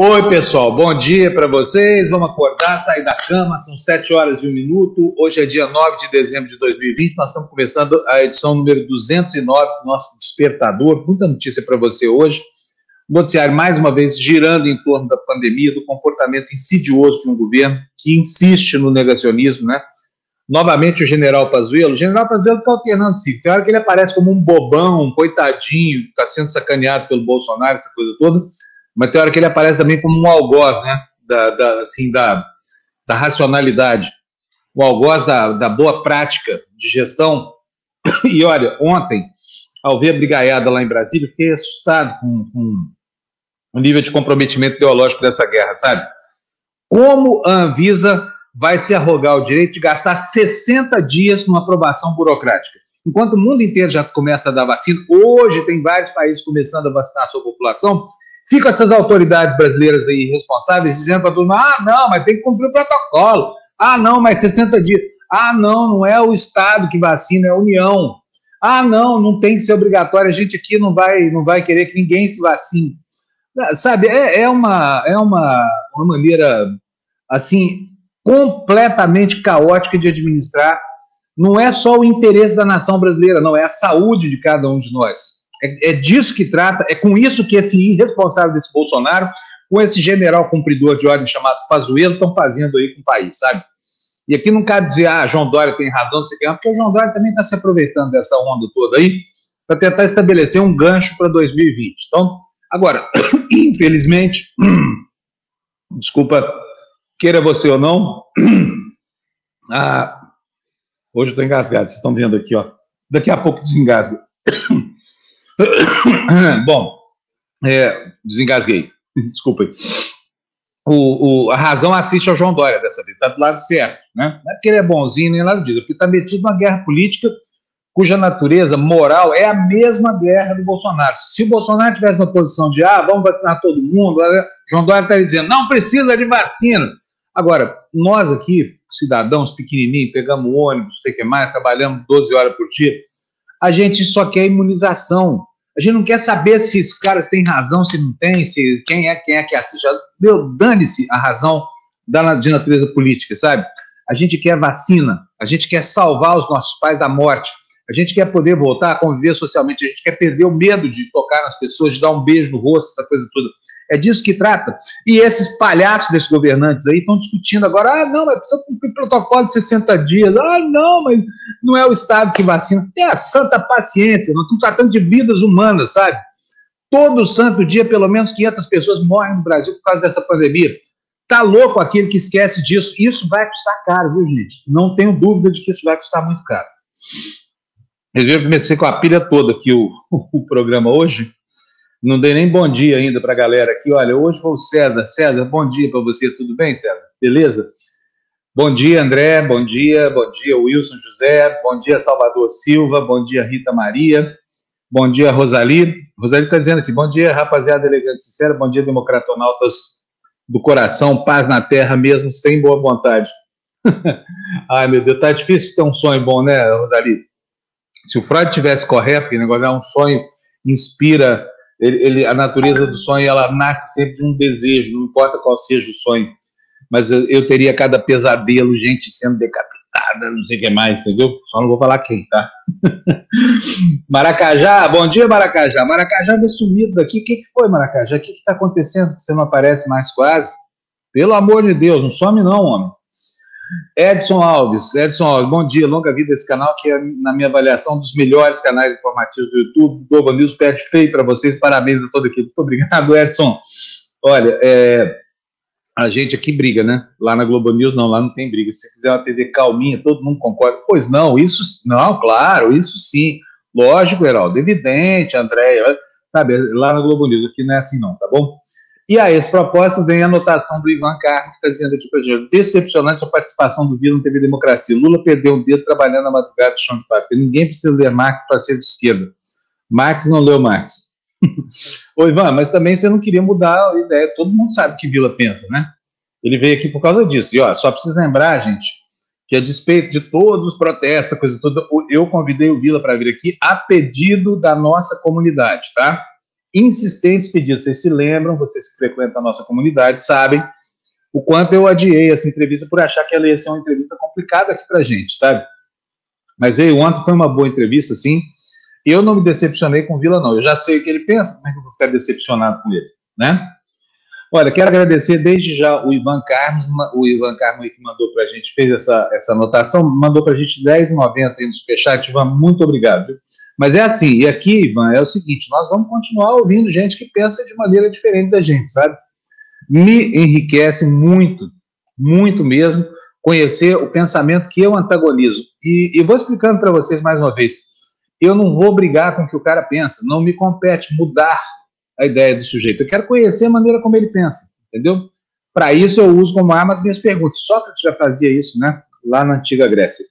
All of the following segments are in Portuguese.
Oi, pessoal, bom dia para vocês. Vamos acordar, sair da cama, são 7 horas e 1 minuto. Hoje é dia 9 de dezembro de 2020. Nós estamos começando a edição número 209 do nosso Despertador. Muita notícia para você hoje. O noticiário, mais uma vez, girando em torno da pandemia, do comportamento insidioso de um governo que insiste no negacionismo, né? Novamente o general Pazuello. O general Pazuello está alternando se Tem hora que ele aparece como um bobão, um coitadinho, está sendo sacaneado pelo Bolsonaro, essa coisa toda mas tem hora que ele aparece também como um algoz, né? Da, da assim, da, da racionalidade, o algoz da, da boa prática de gestão. E olha, ontem, ao ver a brigaiada lá em Brasília, fiquei assustado com, com o nível de comprometimento ideológico dessa guerra, sabe? Como a Anvisa vai se arrogar o direito de gastar 60 dias numa aprovação burocrática? Enquanto o mundo inteiro já começa a dar vacina, hoje tem vários países começando a vacinar a sua população, Ficam essas autoridades brasileiras aí responsáveis dizendo para todo mundo: ah, não, mas tem que cumprir o protocolo. Ah, não, mas 60 dias. Ah, não, não é o Estado que vacina, é a União. Ah, não, não tem que ser obrigatório, a gente aqui não vai, não vai querer que ninguém se vacine. Sabe, é, é, uma, é uma, uma maneira, assim, completamente caótica de administrar. Não é só o interesse da nação brasileira, não, é a saúde de cada um de nós. É, é disso que trata, é com isso que esse irresponsável desse Bolsonaro, com esse general cumpridor de ordem chamado Pazuello, estão fazendo aí com o país, sabe? E aqui não cabe dizer, ah, João Dória tem razão, não sei o que, porque o João Dória também está se aproveitando dessa onda toda aí para tentar estabelecer um gancho para 2020. Então, agora, infelizmente, desculpa, queira você ou não, ah, hoje eu estou engasgado, vocês estão vendo aqui, ó. Daqui a pouco desengasgo. Bom, é, desengasguei. Desculpa O, o, a razão assiste ao João Dória dessa vez, está do lado certo. Né? Não é porque ele é bonzinho nem nada disso, é porque está metido numa guerra política cuja natureza moral é a mesma guerra do Bolsonaro. Se o Bolsonaro tivesse uma posição de, ah, vamos vacinar todo mundo, João Dória estaria dizendo, não precisa de vacina. Agora, nós aqui, cidadãos pequenininhos, pegamos ônibus, sei que mais, trabalhamos 12 horas por dia, a gente só quer imunização. A gente não quer saber se esses caras têm razão, se não tem, se quem é quem é que assiste. Meu, dane-se a razão da, de natureza política, sabe? A gente quer vacina, a gente quer salvar os nossos pais da morte, a gente quer poder voltar a conviver socialmente, a gente quer perder o medo de tocar nas pessoas, de dar um beijo no rosto, essa coisa toda. É disso que trata. E esses palhaços desses governantes aí estão discutindo agora: ah, não, mas precisa cumprir protocolo de 60 dias. Ah, não, mas não é o Estado que vacina. É a santa paciência, nós estamos tratando de vidas humanas, sabe? Todo santo dia, pelo menos 500 pessoas morrem no Brasil por causa dessa pandemia. Tá louco aquele que esquece disso. Isso vai custar caro, viu, gente? Não tenho dúvida de que isso vai custar muito caro. Eu comecei com a pilha toda aqui o, o programa hoje. Não dei nem bom dia ainda para a galera aqui. Olha, hoje foi o César. César, bom dia para você. Tudo bem, César? Beleza? Bom dia, André. Bom dia. Bom dia, Wilson José. Bom dia, Salvador Silva. Bom dia, Rita Maria. Bom dia, Rosali. Rosali está dizendo aqui. Bom dia, rapaziada elegante sincera. Bom dia, democratonautas do coração. Paz na terra mesmo, sem boa vontade. Ai, meu Deus, tá difícil ter um sonho bom, né, Rosali? Se o Freud tivesse correto, que negócio é um sonho, inspira ele, ele, a natureza do sonho ela nasce sempre de um desejo, não importa qual seja o sonho. Mas eu, eu teria cada pesadelo, gente sendo decapitada, não sei o que mais, entendeu? Só não vou falar quem, tá? Maracajá, bom dia, Maracajá. Maracajá veio sumido daqui. O que, que foi, Maracajá? O que está acontecendo? Você não aparece mais quase? Pelo amor de Deus, não some não, homem. Edson Alves, Edson Alves, bom dia, longa vida esse canal, que é, na minha avaliação, um dos melhores canais informativos do YouTube. Globo News pede feio para vocês, parabéns a toda a equipe. Muito obrigado, Edson. Olha, é, a gente aqui briga, né? Lá na Globo News, não, lá não tem briga. Se quiser uma TV calminha, todo mundo concorda. Pois não, isso, não, claro, isso sim. Lógico, Heraldo, evidente, Andréia, sabe, lá na Globo News, aqui não é assim não, tá bom? E a esse propósito vem a anotação do Ivan Carlos, que está dizendo aqui para gente, decepcionante a participação do Vila no TV Democracia. Lula perdeu um dedo trabalhando na madrugada do chão de fábrica. Ninguém precisa ler Marx para ser de esquerda. Marx não leu Marx. Ô Ivan, mas também você não queria mudar a ideia. Todo mundo sabe o que Vila pensa, né? Ele veio aqui por causa disso. E ó, só precisa lembrar, gente, que a despeito de todos os protestos, coisa toda, eu convidei o Vila para vir aqui a pedido da nossa comunidade, tá? Insistentes pedidos. Vocês se lembram, vocês que frequentam a nossa comunidade sabem o quanto eu adiei essa entrevista por achar que ela ia ser uma entrevista complicada aqui para gente, sabe? Mas veio ontem, foi uma boa entrevista, sim. Eu não me decepcionei com o Vila, não. Eu já sei o que ele pensa, como é que eu vou ficar decepcionado com ele, né? Olha, quero agradecer desde já o Ivan Carlos, o Ivan Carlos que mandou para a gente, fez essa, essa anotação, mandou para a gente 10,90 aí no superchat, Ivan, muito obrigado. Mas é assim, e aqui, Ivan, é o seguinte, nós vamos continuar ouvindo gente que pensa de maneira diferente da gente, sabe? Me enriquece muito, muito mesmo, conhecer o pensamento que eu antagonizo. E, e vou explicando para vocês mais uma vez. Eu não vou brigar com o que o cara pensa, não me compete mudar a ideia do sujeito. Eu quero conhecer a maneira como ele pensa, entendeu? Para isso eu uso como arma as minhas perguntas. Sócrates já fazia isso, né? Lá na antiga Grécia.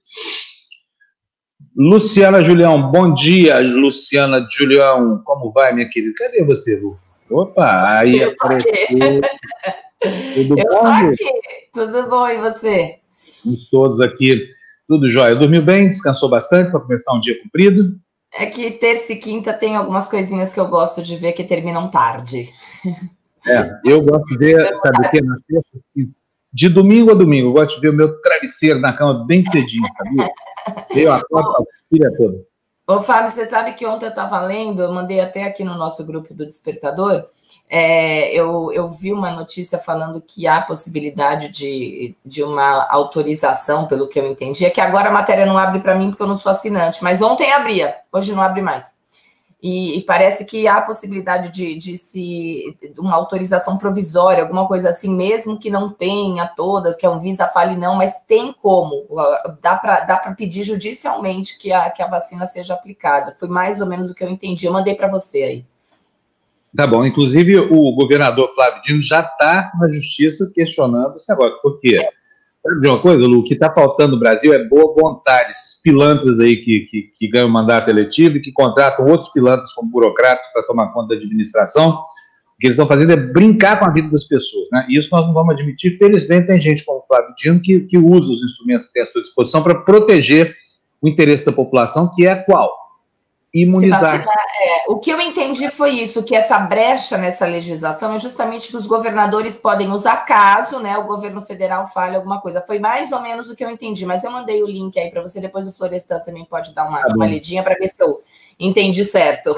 Luciana Julião, bom dia, Luciana Julião. Como vai, minha querida? Cadê você, Lu? Opa, aí eu apareceu. Tudo eu bom? aqui. Tudo bom, e você? Estamos todos aqui. Tudo jóia. Dormiu bem? Descansou bastante para começar um dia comprido? É que terça e quinta tem algumas coisinhas que eu gosto de ver que terminam tarde. É, eu gosto de ver, sabe o que? Na terça, assim, de domingo a domingo, eu gosto de ver o meu travesseiro na cama bem cedinho, sabia? Acordo a filha toda. Ô, Fábio, você sabe que ontem eu estava lendo, eu mandei até aqui no nosso grupo do Despertador, é, eu, eu vi uma notícia falando que há possibilidade de, de uma autorização, pelo que eu entendi. É que agora a matéria não abre para mim porque eu não sou assinante, mas ontem abria, hoje não abre mais. E, e parece que há possibilidade de, de se uma autorização provisória, alguma coisa assim, mesmo que não tenha todas, que a Anvisa fale não, mas tem como. Dá para dá pedir judicialmente que a, que a vacina seja aplicada. Foi mais ou menos o que eu entendi. Eu mandei para você aí. Tá bom. Inclusive, o governador Flávio Dino já está na justiça questionando esse negócio. Por quê? Sabe de uma coisa, Lu? O que está faltando no Brasil é boa vontade. Esses pilantras aí que, que, que ganham mandato eletivo e que contratam outros pilantras como burocratas para tomar conta da administração. O que eles estão fazendo é brincar com a vida das pessoas. Né? E isso nós não vamos admitir. Felizmente, tem gente como o Flávio Dino que, que usa os instrumentos que tem à sua disposição para proteger o interesse da população, que é qual? Imunizar. É, o que eu entendi foi isso, que essa brecha nessa legislação é justamente que os governadores podem usar caso né, o governo federal fale alguma coisa. Foi mais ou menos o que eu entendi, mas eu mandei o link aí para você, depois o Florestan também pode dar uma, tá uma lidinha para ver se eu entendi certo.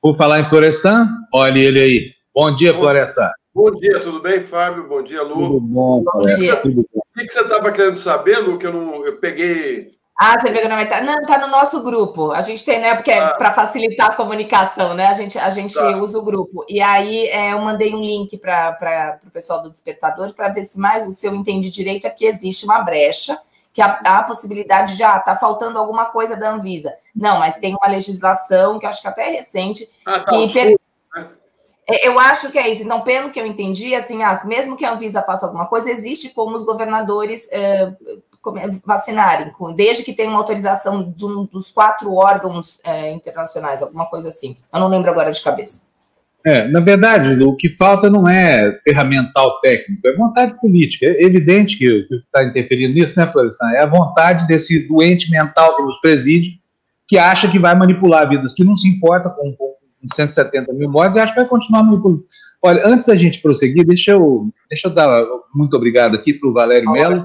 Por falar em Florestan, olha ele aí. Bom dia, bom, Florestan. Bom dia, tudo bem, Fábio? Bom dia, Lu. Tudo bom, bom dia. O que você estava querendo saber, Lu? Que eu, não, eu peguei ah, você pegou na metade. Não, tá no nosso grupo. A gente tem, né? Porque é ah. para facilitar a comunicação, né? A gente, a gente tá. usa o grupo. E aí é, eu mandei um link para o pessoal do Despertador para ver se mais, se eu entendi direito, é que existe uma brecha, que há, há a possibilidade de, ah, tá faltando alguma coisa da Anvisa. Não, mas tem uma legislação que eu acho que até é recente, ah, tá, que. Per... Né? É, eu acho que é isso. Então, pelo que eu entendi, assim, ah, mesmo que a Anvisa faça alguma coisa, existe como os governadores eh, vacinarem, desde que tenha uma autorização de um dos quatro órgãos é, internacionais, alguma coisa assim. Eu não lembro agora de cabeça. É, na verdade, o que falta não é ferramental técnico, é vontade política. É evidente que o que está interferindo nisso, né, Florestan? É a vontade desse doente mental que nos preside, que acha que vai manipular vidas, que não se importa com, com 170 mil mortes e acha que vai continuar manipulando. Olha, antes da gente prosseguir, deixa eu, deixa eu dar muito obrigado aqui para o Valério Melo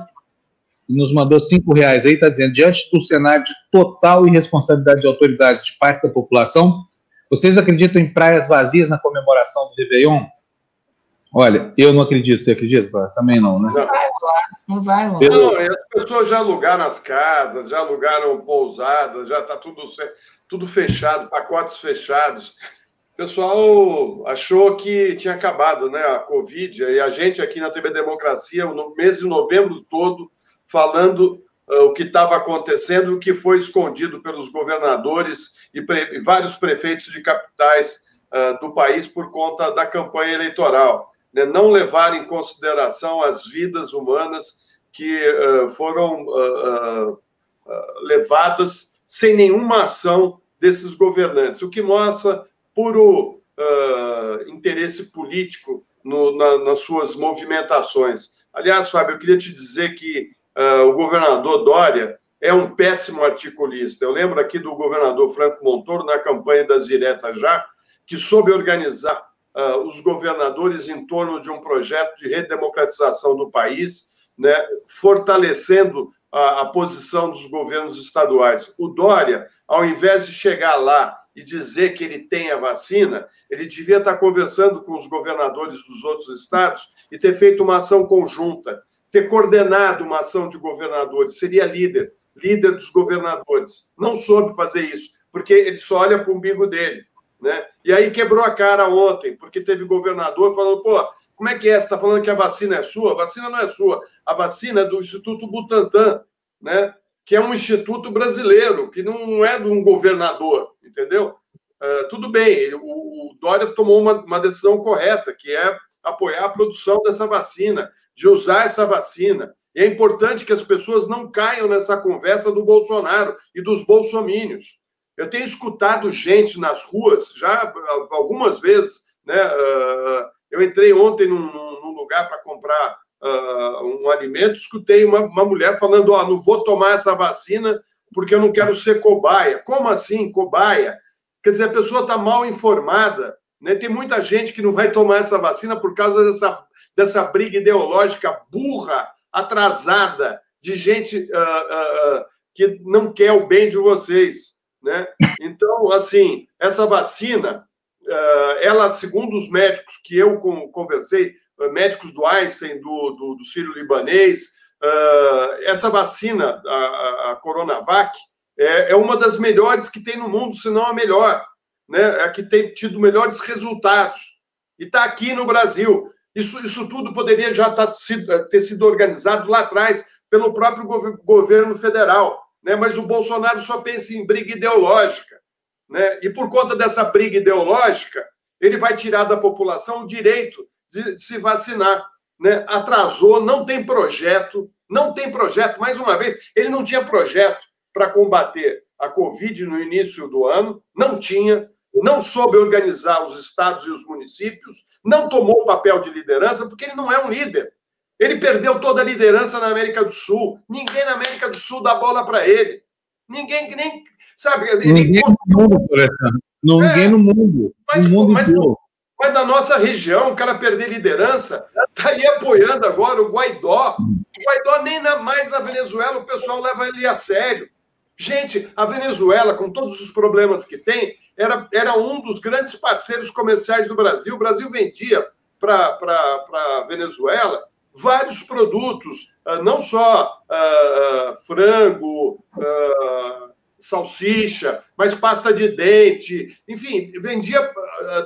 nos mandou cinco reais aí, está dizendo, diante do cenário de total irresponsabilidade de autoridades de parte da população, vocês acreditam em praias vazias na comemoração do Réveillon? Olha, eu não acredito, você acredita? Também não, né? Não vai rolar, não vai rolar. Não, as pessoas já alugaram as casas, já alugaram pousadas, já está tudo, tudo fechado, pacotes fechados. O pessoal achou que tinha acabado né, a Covid, e a gente aqui na TV Democracia, no mês de novembro todo, falando uh, o que estava acontecendo, o que foi escondido pelos governadores e pre vários prefeitos de capitais uh, do país por conta da campanha eleitoral. Né? Não levar em consideração as vidas humanas que uh, foram levadas sem nenhuma ação desses governantes, o que mostra puro interesse político no, na, nas suas movimentações. Aliás, Fábio, eu queria te dizer que uh, o governador Dória é um péssimo articulista. Eu lembro aqui do governador Franco Montoro, na campanha das diretas já, que soube organizar uh, os governadores em torno de um projeto de redemocratização do país, né, fortalecendo a, a posição dos governos estaduais. O Dória, ao invés de chegar lá e dizer que ele tem a vacina, ele devia estar conversando com os governadores dos outros estados e ter feito uma ação conjunta, ter coordenado uma ação de governadores, seria líder, líder dos governadores. Não soube fazer isso, porque ele só olha para o umbigo dele. Né? E aí quebrou a cara ontem, porque teve governador falando, pô, como é que é? Você está falando que a vacina é sua? A vacina não é sua. A vacina é do Instituto Butantan, né? que é um instituto brasileiro, que não é de um governador, entendeu? Uh, tudo bem, o, Dória tomou uma, uma, decisão correta, que é apoiar a produção dessa vacina, de usar essa vacina. E é importante que as pessoas não caiam nessa conversa do Bolsonaro e dos bolsomínios. Eu tenho escutado gente nas ruas, já algumas vezes, né? Uh, eu entrei ontem num, num lugar para comprar uh, um alimento, escutei uma, uma mulher falando: Ó, oh, não vou tomar essa vacina porque eu não quero ser cobaia. Como assim, cobaia? Quer dizer, a pessoa está mal informada. Né? Tem muita gente que não vai tomar essa vacina por causa dessa, dessa briga ideológica burra, atrasada, de gente uh, uh, que não quer o bem de vocês. Né? Então, assim, essa vacina ela, segundo os médicos que eu conversei, médicos do Einstein, do, do, do Sírio Libanês, essa vacina, a, a Coronavac, é, é, uma das melhores que tem no mundo, se não a melhor, né? A que tem tido melhores resultados. E está aqui no Brasil. Isso, isso tudo poderia já tá, ter sido organizado lá atrás pelo próprio governo federal. Né? Mas o Bolsonaro só pensa em briga ideológica. Né? E por conta dessa briga ideológica, ele vai tirar da população o direito de, de se vacinar. Né? Atrasou, não tem projeto, não tem projeto. Mais uma vez, ele não tinha projeto para combater a Covid no início do ano, não tinha, não soube organizar os estados e os municípios, não tomou o papel de liderança, porque ele não é um líder. Ele perdeu toda a liderança na América do Sul. Ninguém na América do Sul dá bola para ele. Ninguém nem. Sabe? Ninguém no mundo. Ninguém é, no mundo. Mas, no mundo mas, mas na nossa região, o cara perder liderança, está aí apoiando agora o Guaidó. O Guaidó nem na, mais na Venezuela o pessoal leva ele a sério. Gente, a Venezuela, com todos os problemas que tem, era, era um dos grandes parceiros comerciais do Brasil. O Brasil vendia para a Venezuela vários produtos, ah, não só uh, uh, frango, uh, salsicha, mas pasta de dente, enfim, vendia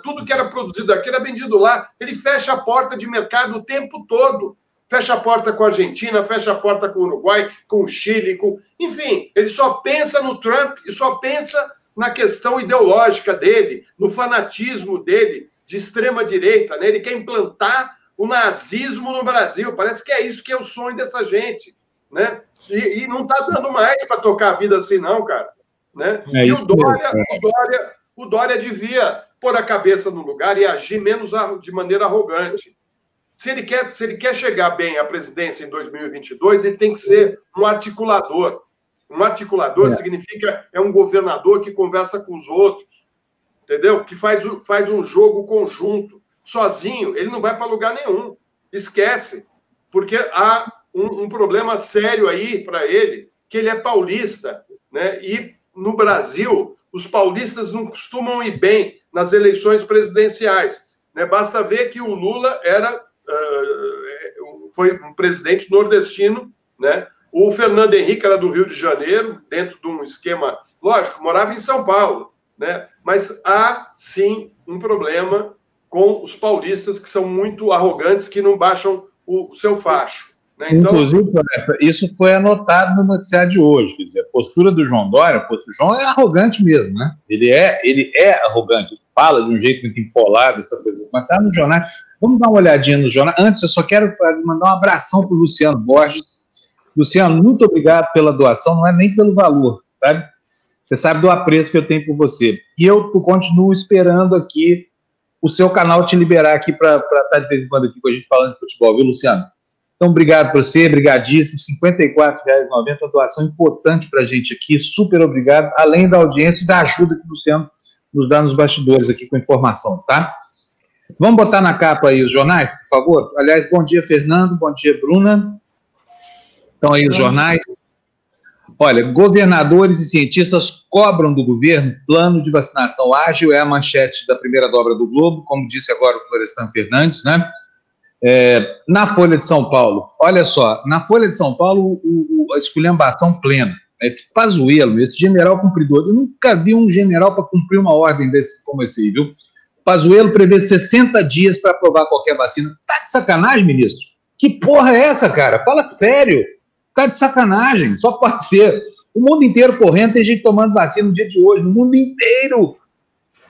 tudo que era produzido aqui, era vendido lá. Ele fecha a porta de mercado o tempo todo. Fecha a porta com a Argentina, fecha a porta com o Uruguai, com o Chile, com. Enfim, ele só pensa no Trump e só pensa na questão ideológica dele, no fanatismo dele de extrema direita. Né? Ele quer implantar o nazismo no Brasil. Parece que é isso que é o sonho dessa gente, né? E, e não está dando mais para tocar a vida assim, não, cara. Né? É e o Dória, o Dória, o Dória devia pôr a cabeça no lugar e agir menos de maneira arrogante. Se ele quer, se ele quer chegar bem à presidência em 2022, ele tem que ser um articulador. Um articulador é. significa é um governador que conversa com os outros, entendeu? Que faz, faz um jogo conjunto sozinho, ele não vai para lugar nenhum. Esquece. Porque há um, um problema sério aí para ele, que ele é paulista. Né? E no Brasil, os paulistas não costumam ir bem nas eleições presidenciais. Né? Basta ver que o Lula era uh, foi um presidente nordestino, né? O Fernando Henrique era do Rio de Janeiro, dentro de um esquema, lógico, morava em São Paulo, né? Mas há sim um problema com os paulistas que são muito arrogantes, que não baixam o, seu facho. Né? Então... Inclusive, isso foi anotado no noticiário de hoje. Quer dizer, a postura do João Dória, o João é arrogante mesmo, né? Ele é, ele é arrogante, fala de um jeito muito empolado, essa coisa. Mas está no jornal. Vamos dar uma olhadinha no jornal. Antes, eu só quero mandar um abração para o Luciano Borges. Luciano, muito obrigado pela doação, não é nem pelo valor, sabe? Você sabe do apreço que eu tenho por você. E eu continuo esperando aqui o seu canal te liberar aqui para estar tá de vez em quando aqui com a gente falando de futebol, viu, Luciano? Então, obrigado por você, brigadíssimo. R$ 54,90, uma doação importante para a gente aqui, super obrigado, além da audiência e da ajuda que o Luciano nos dar nos bastidores aqui com informação, tá? Vamos botar na capa aí os jornais, por favor? Aliás, bom dia, Fernando, bom dia, Bruna. Estão aí os jornais. Olha, governadores e cientistas cobram do governo plano de vacinação ágil, é a manchete da primeira dobra do Globo, como disse agora o Florestan Fernandes, né? É, na Folha de São Paulo, olha só, na Folha de São Paulo, o, o, a esculhambação plena. Esse Pazuelo, esse general cumpridor, eu nunca vi um general para cumprir uma ordem desse como esse aí, viu? Pazuelo prevê 60 dias para aprovar qualquer vacina. Tá de sacanagem, ministro? Que porra é essa, cara? Fala sério. Tá de sacanagem, só pode ser. O mundo inteiro correndo, tem gente tomando vacina no dia de hoje, no mundo inteiro.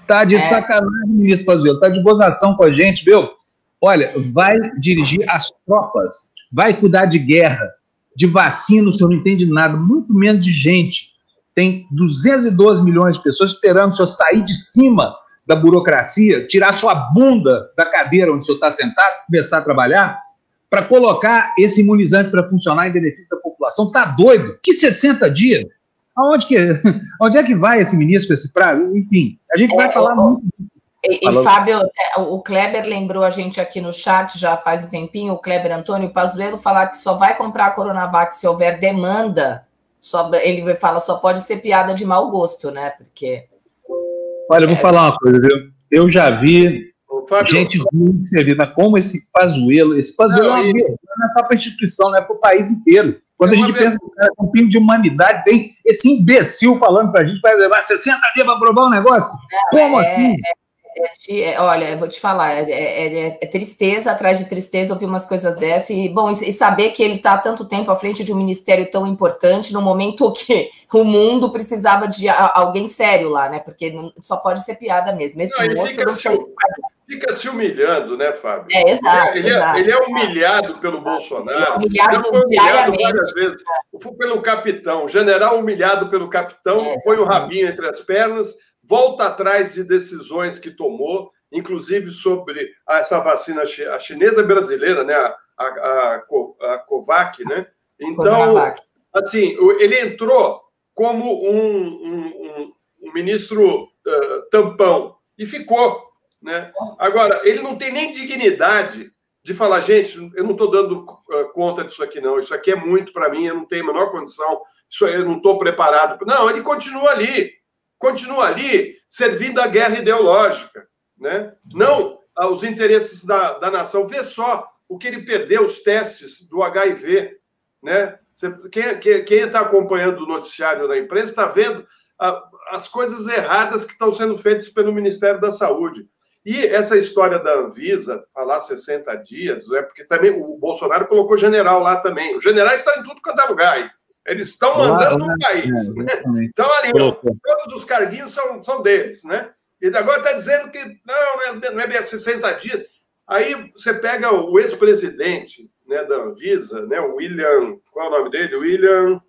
Tá de é. sacanagem, ministro Pazuello, tá de gozação com a gente, viu? Olha, vai dirigir as tropas, vai cuidar de guerra, de vacina, o senhor não entende nada, muito menos de gente. Tem 212 milhões de pessoas esperando o senhor sair de cima da burocracia, tirar sua bunda da cadeira onde o senhor está sentado, começar a trabalhar para colocar esse imunizante para funcionar em benefício da população. Tá doido? Que 60 dias? Aonde que, onde é que vai esse ministro com esse prazo? Enfim, a gente vai é, falar muito. E, e Fábio, o Kleber lembrou a gente aqui no chat já faz um tempinho, o Kleber Antônio Pazuello falar que só vai comprar a Coronavac se houver demanda. Só, ele fala só pode ser piada de mau gosto, né? Porque. Olha, eu vou é... falar uma coisa, viu? Eu já vi Fábio, gente muito servida, como esse Pazuelo, esse Pazuelo não, é uma vergonha não é para a instituição, não é para o país inteiro. Quando é a gente pensa que é um pingo de humanidade, tem esse imbecil falando para a gente vai levar 60 dias para aprovar um negócio. Não, como é, assim? É, é, olha, eu vou te falar, é, é, é, tristeza atrás de tristeza ouvir umas coisas dessas, e bom, e, e saber que ele está há tanto tempo à frente de um ministério tão importante, no momento que o mundo precisava de alguém sério lá, né? Porque só pode ser piada mesmo. Esse não, moço não se, fica se humilhando, né, Fábio? É, exato. Ele, exato. ele é humilhado pelo Bolsonaro. Humilhado, ele foi humilhado várias vezes. Foi pelo capitão, o general humilhado pelo capitão, foi o rabinho entre as pernas volta atrás de decisões que tomou, inclusive sobre essa vacina a chinesa brasileira, né, a, a, a, a Covac, né? Então, assim, ele entrou como um, um, um ministro uh, tampão e ficou, né? Agora, ele não tem nem dignidade de falar, gente, eu não estou dando uh, conta disso aqui, não. Isso aqui é muito para mim, eu não tenho a menor condição, isso eu não estou preparado. Não, ele continua ali continua ali servindo a guerra ideológica, né? não aos interesses da, da nação. Vê só o que ele perdeu, os testes do HIV. Né? quem está acompanhando o noticiário da imprensa está vendo a, as coisas erradas que estão sendo feitas pelo Ministério da Saúde. E essa história da Anvisa, falar 60 dias, é porque também o Bolsonaro colocou general lá também. Os generais estão em tudo quanto é lugar aí. Eles estão mandando no país. É, né? Então, ali, todos os carguinhos são, são deles, né? E agora está dizendo que não, não é bem 60 dias. Aí você pega o ex-presidente né, da Anvisa, né, o William. Qual é o nome dele? William.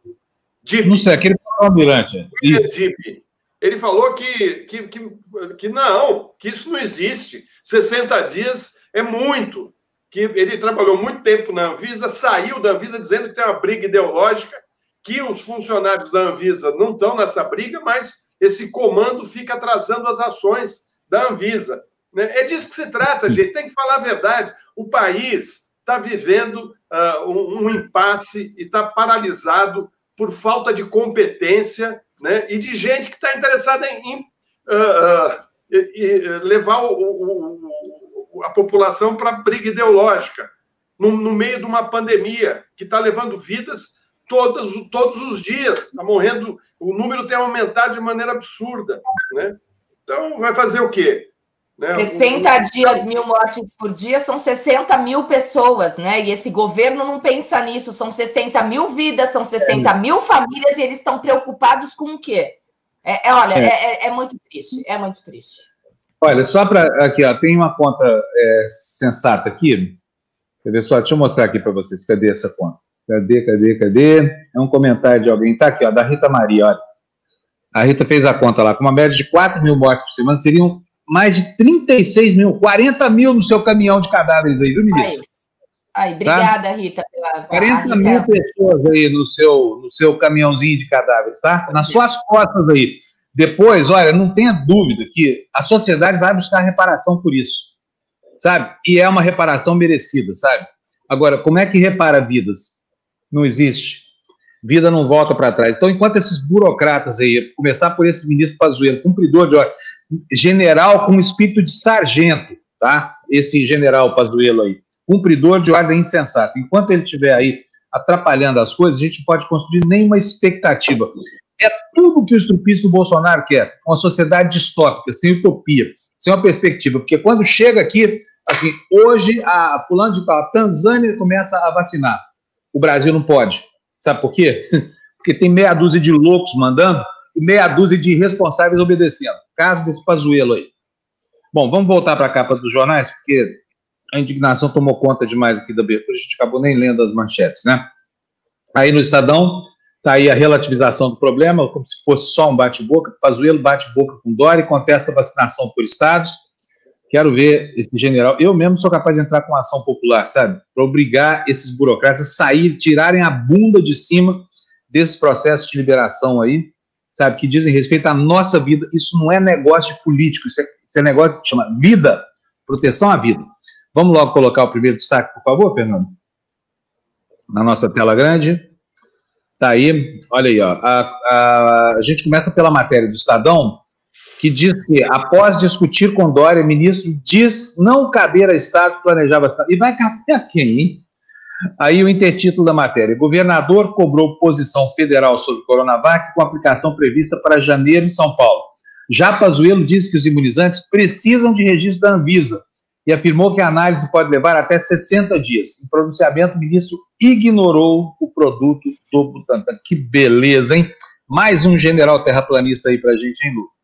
Não sei, aquele almirante. William Dip. Ele falou que, que, que, que não, que isso não existe. 60 dias é muito. Que ele trabalhou muito tempo na Anvisa, saiu da Anvisa dizendo que tem uma briga ideológica que os funcionários da Anvisa não estão nessa briga, mas esse comando fica atrasando as ações da Anvisa. Né? É disso que se trata, gente. Tem que falar a verdade. O país está vivendo uh, um, um, impasse e está paralisado por falta de competência né? e de gente que está interessada em, em uh, uh, levar o, o, a população para briga ideológica no, no meio de uma pandemia que está levando vidas todos, todos os dias. Está morrendo, o número tem aumentado de maneira absurda. Né? Então, vai fazer o quê? Né? 60 o... dias, mil mortes por dia, são 60 mil pessoas, né? E esse governo não pensa nisso. São 60 mil vidas, são 60 é. mil famílias, e eles estão preocupados com o quê? É, é olha, é. é. é, é muito triste, é muito triste. Olha, só para aqui, ó, tem uma conta é, sensata aqui. Quer ver só? Deixa eu mostrar aqui para vocês. Cadê essa conta? Cadê, cadê, cadê? É um comentário de alguém. Tá aqui, ó, da Rita Maria, olha. A Rita fez a conta lá, com uma média de 4 mil mortes por semana, seriam mais de 36 mil, 40 mil no seu caminhão de cadáveres aí, viu, ministro? Aí, obrigada, tá? Rita. Pela, 40 Rita. mil pessoas aí no seu, no seu caminhãozinho de cadáveres, tá? Nas suas costas aí. Depois, olha, não tenha dúvida que a sociedade vai buscar reparação por isso, sabe? E é uma reparação merecida, sabe? Agora, como é que repara vidas? Não existe. Vida não volta para trás. Então, enquanto esses burocratas aí, começar por esse ministro Pazuello, cumpridor de ordem, general com espírito de sargento, tá? Esse general Pazuello aí, cumpridor de ordem insensata. Enquanto ele estiver aí atrapalhando as coisas, a gente pode construir nenhuma expectativa. É tudo que o estrupista do Bolsonaro quer, uma sociedade distópica, sem utopia, sem uma perspectiva. Porque quando chega aqui, assim, hoje a fulano de tal, a Tanzânia começa a vacinar. O Brasil não pode. Sabe por quê? Porque tem meia dúzia de loucos mandando e meia dúzia de irresponsáveis obedecendo. Caso desse Pazuelo aí. Bom, vamos voltar para a capa dos jornais, porque a indignação tomou conta demais aqui da abertura, a gente acabou nem lendo as manchetes, né? Aí no Estadão, está aí a relativização do problema, como se fosse só um bate-boca. Pazuello bate-boca com Dória e contesta a vacinação por estados. Quero ver esse general. Eu mesmo sou capaz de entrar com ação popular, sabe? Para obrigar esses burocratas a sair, tirarem a bunda de cima desses processos de liberação aí, sabe? Que dizem respeito à nossa vida. Isso não é negócio político, isso é, isso é negócio que chama vida, proteção à vida. Vamos logo colocar o primeiro destaque, por favor, Fernando? Na nossa tela grande. Tá aí, olha aí, ó. A, a, a gente começa pela matéria do Estadão, que diz que, após discutir com Dória, ministro diz não caber a Estado planejar vacinação. E vai caber a quem, hein? Aí o intertítulo da matéria: Governador cobrou posição federal sobre Coronavac com aplicação prevista para janeiro em São Paulo. Já Pazuello disse que os imunizantes precisam de registro da Anvisa e afirmou que a análise pode levar até 60 dias. Em pronunciamento, o ministro ignorou o produto do Butantan. Que beleza, hein? Mais um general terraplanista aí para a gente, hein, Lu?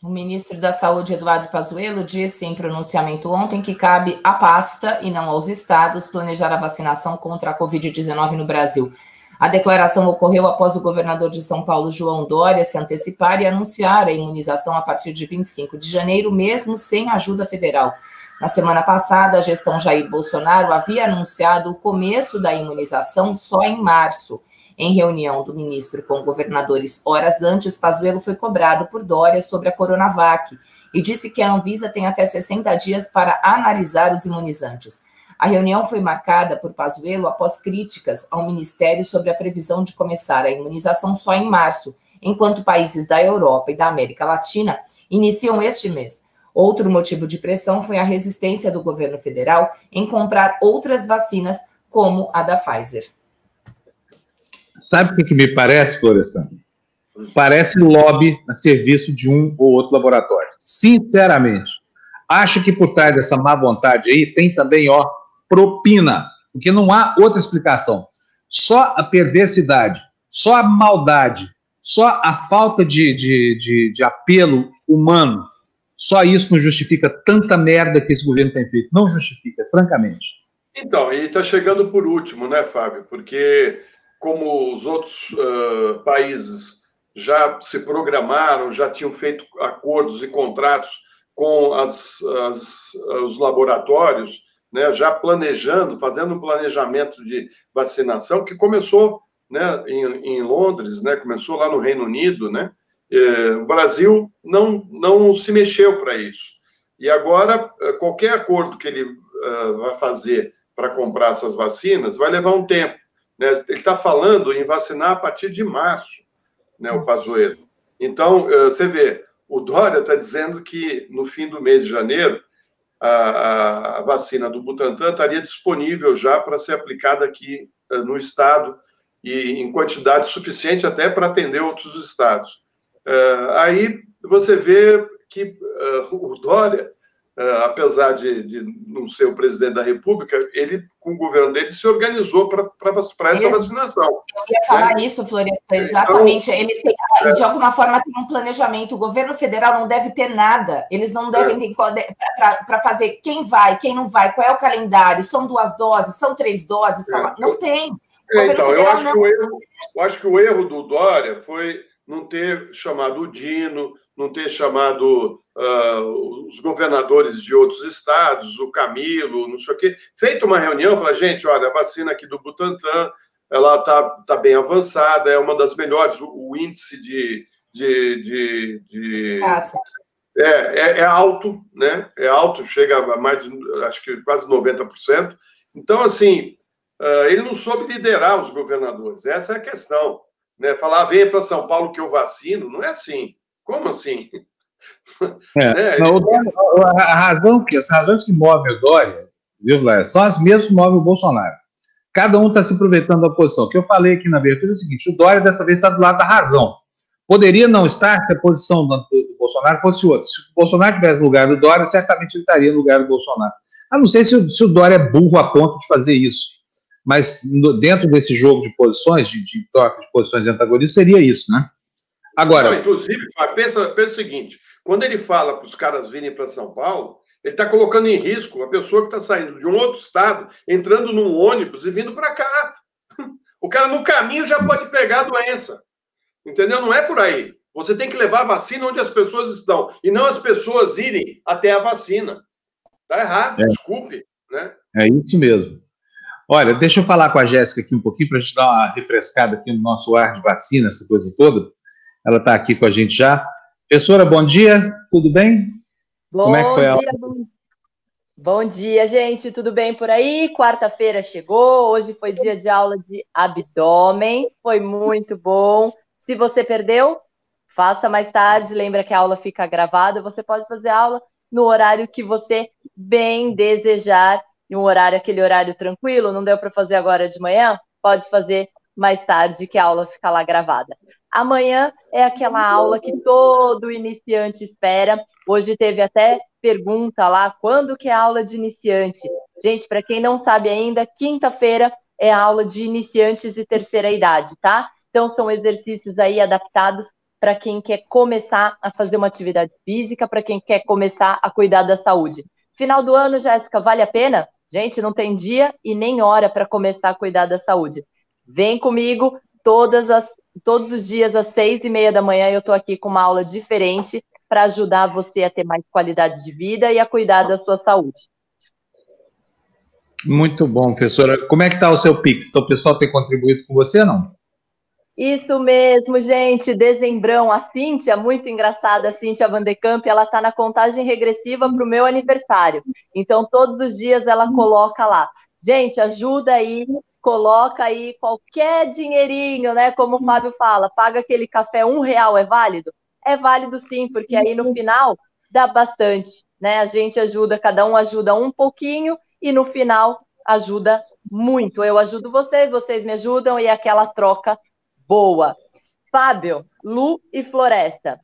O ministro da Saúde, Eduardo Pazuello, disse em pronunciamento ontem que cabe à pasta e não aos estados planejar a vacinação contra a Covid-19 no Brasil. A declaração ocorreu após o governador de São Paulo, João Dória, se antecipar e anunciar a imunização a partir de 25 de janeiro, mesmo sem ajuda federal. Na semana passada, a gestão Jair Bolsonaro havia anunciado o começo da imunização só em março. Em reunião do ministro com governadores horas antes, Pazuello foi cobrado por Dória sobre a Coronavac e disse que a Anvisa tem até 60 dias para analisar os imunizantes. A reunião foi marcada por Pazuello após críticas ao ministério sobre a previsão de começar a imunização só em março, enquanto países da Europa e da América Latina iniciam este mês. Outro motivo de pressão foi a resistência do governo federal em comprar outras vacinas, como a da Pfizer. Sabe o que, me parece, Florestan? Parece lobby a serviço de um ou outro laboratório. Sinceramente. Acho que por trás dessa má vontade aí tem também, ó, propina. Porque não há outra explicação. Só a perversidade, só a maldade, só a falta de, de, de, de apelo humano, só isso não justifica tanta merda que esse governo tem feito. Não justifica, francamente. Então, e está chegando por último, né, Fábio? Porque como os outros uh, países já se programaram, já tinham feito acordos e contratos com as, as, os laboratórios, né, já planejando, fazendo um planejamento de vacinação que começou né, em, em Londres, né, começou lá no Reino Unido, né, é, o Brasil não, não se mexeu para isso. E agora, qualquer acordo que ele uh, vai fazer para comprar essas vacinas vai levar um tempo. Né? Ele está falando em vacinar a partir de março, né, o Pazuello. Então, você vê, o Dória está dizendo que no fim do mês de janeiro, a, a vacina do Butantan estaria disponível já para ser aplicada aqui no estado e em quantidade suficiente até para atender outros estados. aí você vê que o Dória apesar de, de, não ser o presidente da República, ele, com o governo dele, se organizou para essa vacinação. Eu ia falar né? isso, Florestan, então, exatamente. Então, ele tem, é, de alguma forma, tem um planejamento. O governo federal não deve ter nada. Eles não devem é. ter para fazer quem vai, quem não vai, qual é o calendário, são duas doses, são três doses, são... É. não tem. É, então, eu acho, não... que o erro, eu acho que o erro do Dória foi não ter chamado o Dino, não ter chamado uh, os governadores de outros estados, o Camilo, não sei o quê, feito uma reunião, falar, gente, olha, a vacina aqui do Butantan, ela está tá bem avançada, é uma das melhores, o, o índice de, de, de, de é, é, é, alto, né? É alto, chega a mais de, acho que quase 90%. Então, assim, uh, ele não soube liderar os governadores. Essa é a questão. Né? Falar, venha para São Paulo que eu vacino, não é assim. Como assim? É, né? não, a razão que as razões que movem o Dória, viu, Vlad, são as mesmas que movem o Bolsonaro. Cada um está se aproveitando da posição. O que eu falei aqui na abertura é o seguinte: o Dória dessa vez está do lado da razão. Poderia não estar se a posição do, do Bolsonaro fosse outra. Se o Bolsonaro tivesse lugar do Dória, certamente ele estaria no lugar do Bolsonaro. Ah, não sei se o, se o Dória é burro a ponto de fazer isso, mas no, dentro desse jogo de posições, de, de troca de posições antagonistas, seria isso, né? Agora. Não, inclusive, pensa, pensa o seguinte: quando ele fala para os caras virem para São Paulo, ele está colocando em risco a pessoa que está saindo de um outro estado, entrando num ônibus e vindo para cá. O cara no caminho já pode pegar a doença. Entendeu? Não é por aí. Você tem que levar a vacina onde as pessoas estão e não as pessoas irem até a vacina. Tá errado, é. desculpe. Né? É isso mesmo. Olha, deixa eu falar com a Jéssica aqui um pouquinho para a gente dar uma refrescada aqui no nosso ar de vacina, essa coisa toda. Ela está aqui com a gente já. Professora, bom dia, tudo bem? Bom Como é que foi dia, a... bom... bom dia, gente, tudo bem por aí? Quarta-feira chegou, hoje foi dia de aula de abdômen, foi muito bom. Se você perdeu, faça mais tarde, lembra que a aula fica gravada, você pode fazer aula no horário que você bem desejar, em um horário, aquele horário tranquilo, não deu para fazer agora de manhã? Pode fazer mais tarde, que a aula fica lá gravada. Amanhã é aquela aula que todo iniciante espera. Hoje teve até pergunta lá, quando que é aula de iniciante? Gente, para quem não sabe ainda, quinta-feira é aula de iniciantes e terceira idade, tá? Então são exercícios aí adaptados para quem quer começar a fazer uma atividade física, para quem quer começar a cuidar da saúde. Final do ano, Jéssica, vale a pena? Gente, não tem dia e nem hora para começar a cuidar da saúde. Vem comigo todas as, todos os dias às seis e meia da manhã. Eu estou aqui com uma aula diferente para ajudar você a ter mais qualidade de vida e a cuidar da sua saúde. Muito bom, professora. Como é que está o seu Pix? Então, o pessoal tem contribuído com você, não? Isso mesmo, gente. Dezembrão. A Cíntia, muito engraçada, a Cíntia Vandecamp, ela está na contagem regressiva para o meu aniversário. Então, todos os dias ela coloca lá. Gente, ajuda aí coloca aí qualquer dinheirinho, né? Como o Fábio fala, paga aquele café um real, é válido? É válido sim, porque aí no final dá bastante, né? A gente ajuda, cada um ajuda um pouquinho e no final ajuda muito. Eu ajudo vocês, vocês me ajudam e é aquela troca boa. Fábio, Lu e Floresta.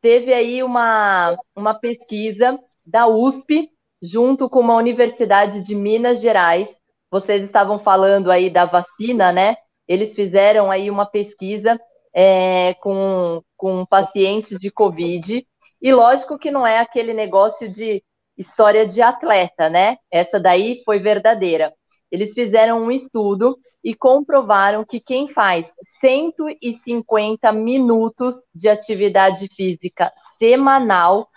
Teve aí uma, uma pesquisa da USP, junto com uma universidade de Minas Gerais, vocês estavam falando aí da vacina, né? Eles fizeram aí uma pesquisa é, com, com pacientes de Covid, e lógico que não é aquele negócio de história de atleta, né? Essa daí foi verdadeira. Eles fizeram um estudo e comprovaram que quem faz 150 minutos de atividade física semanal,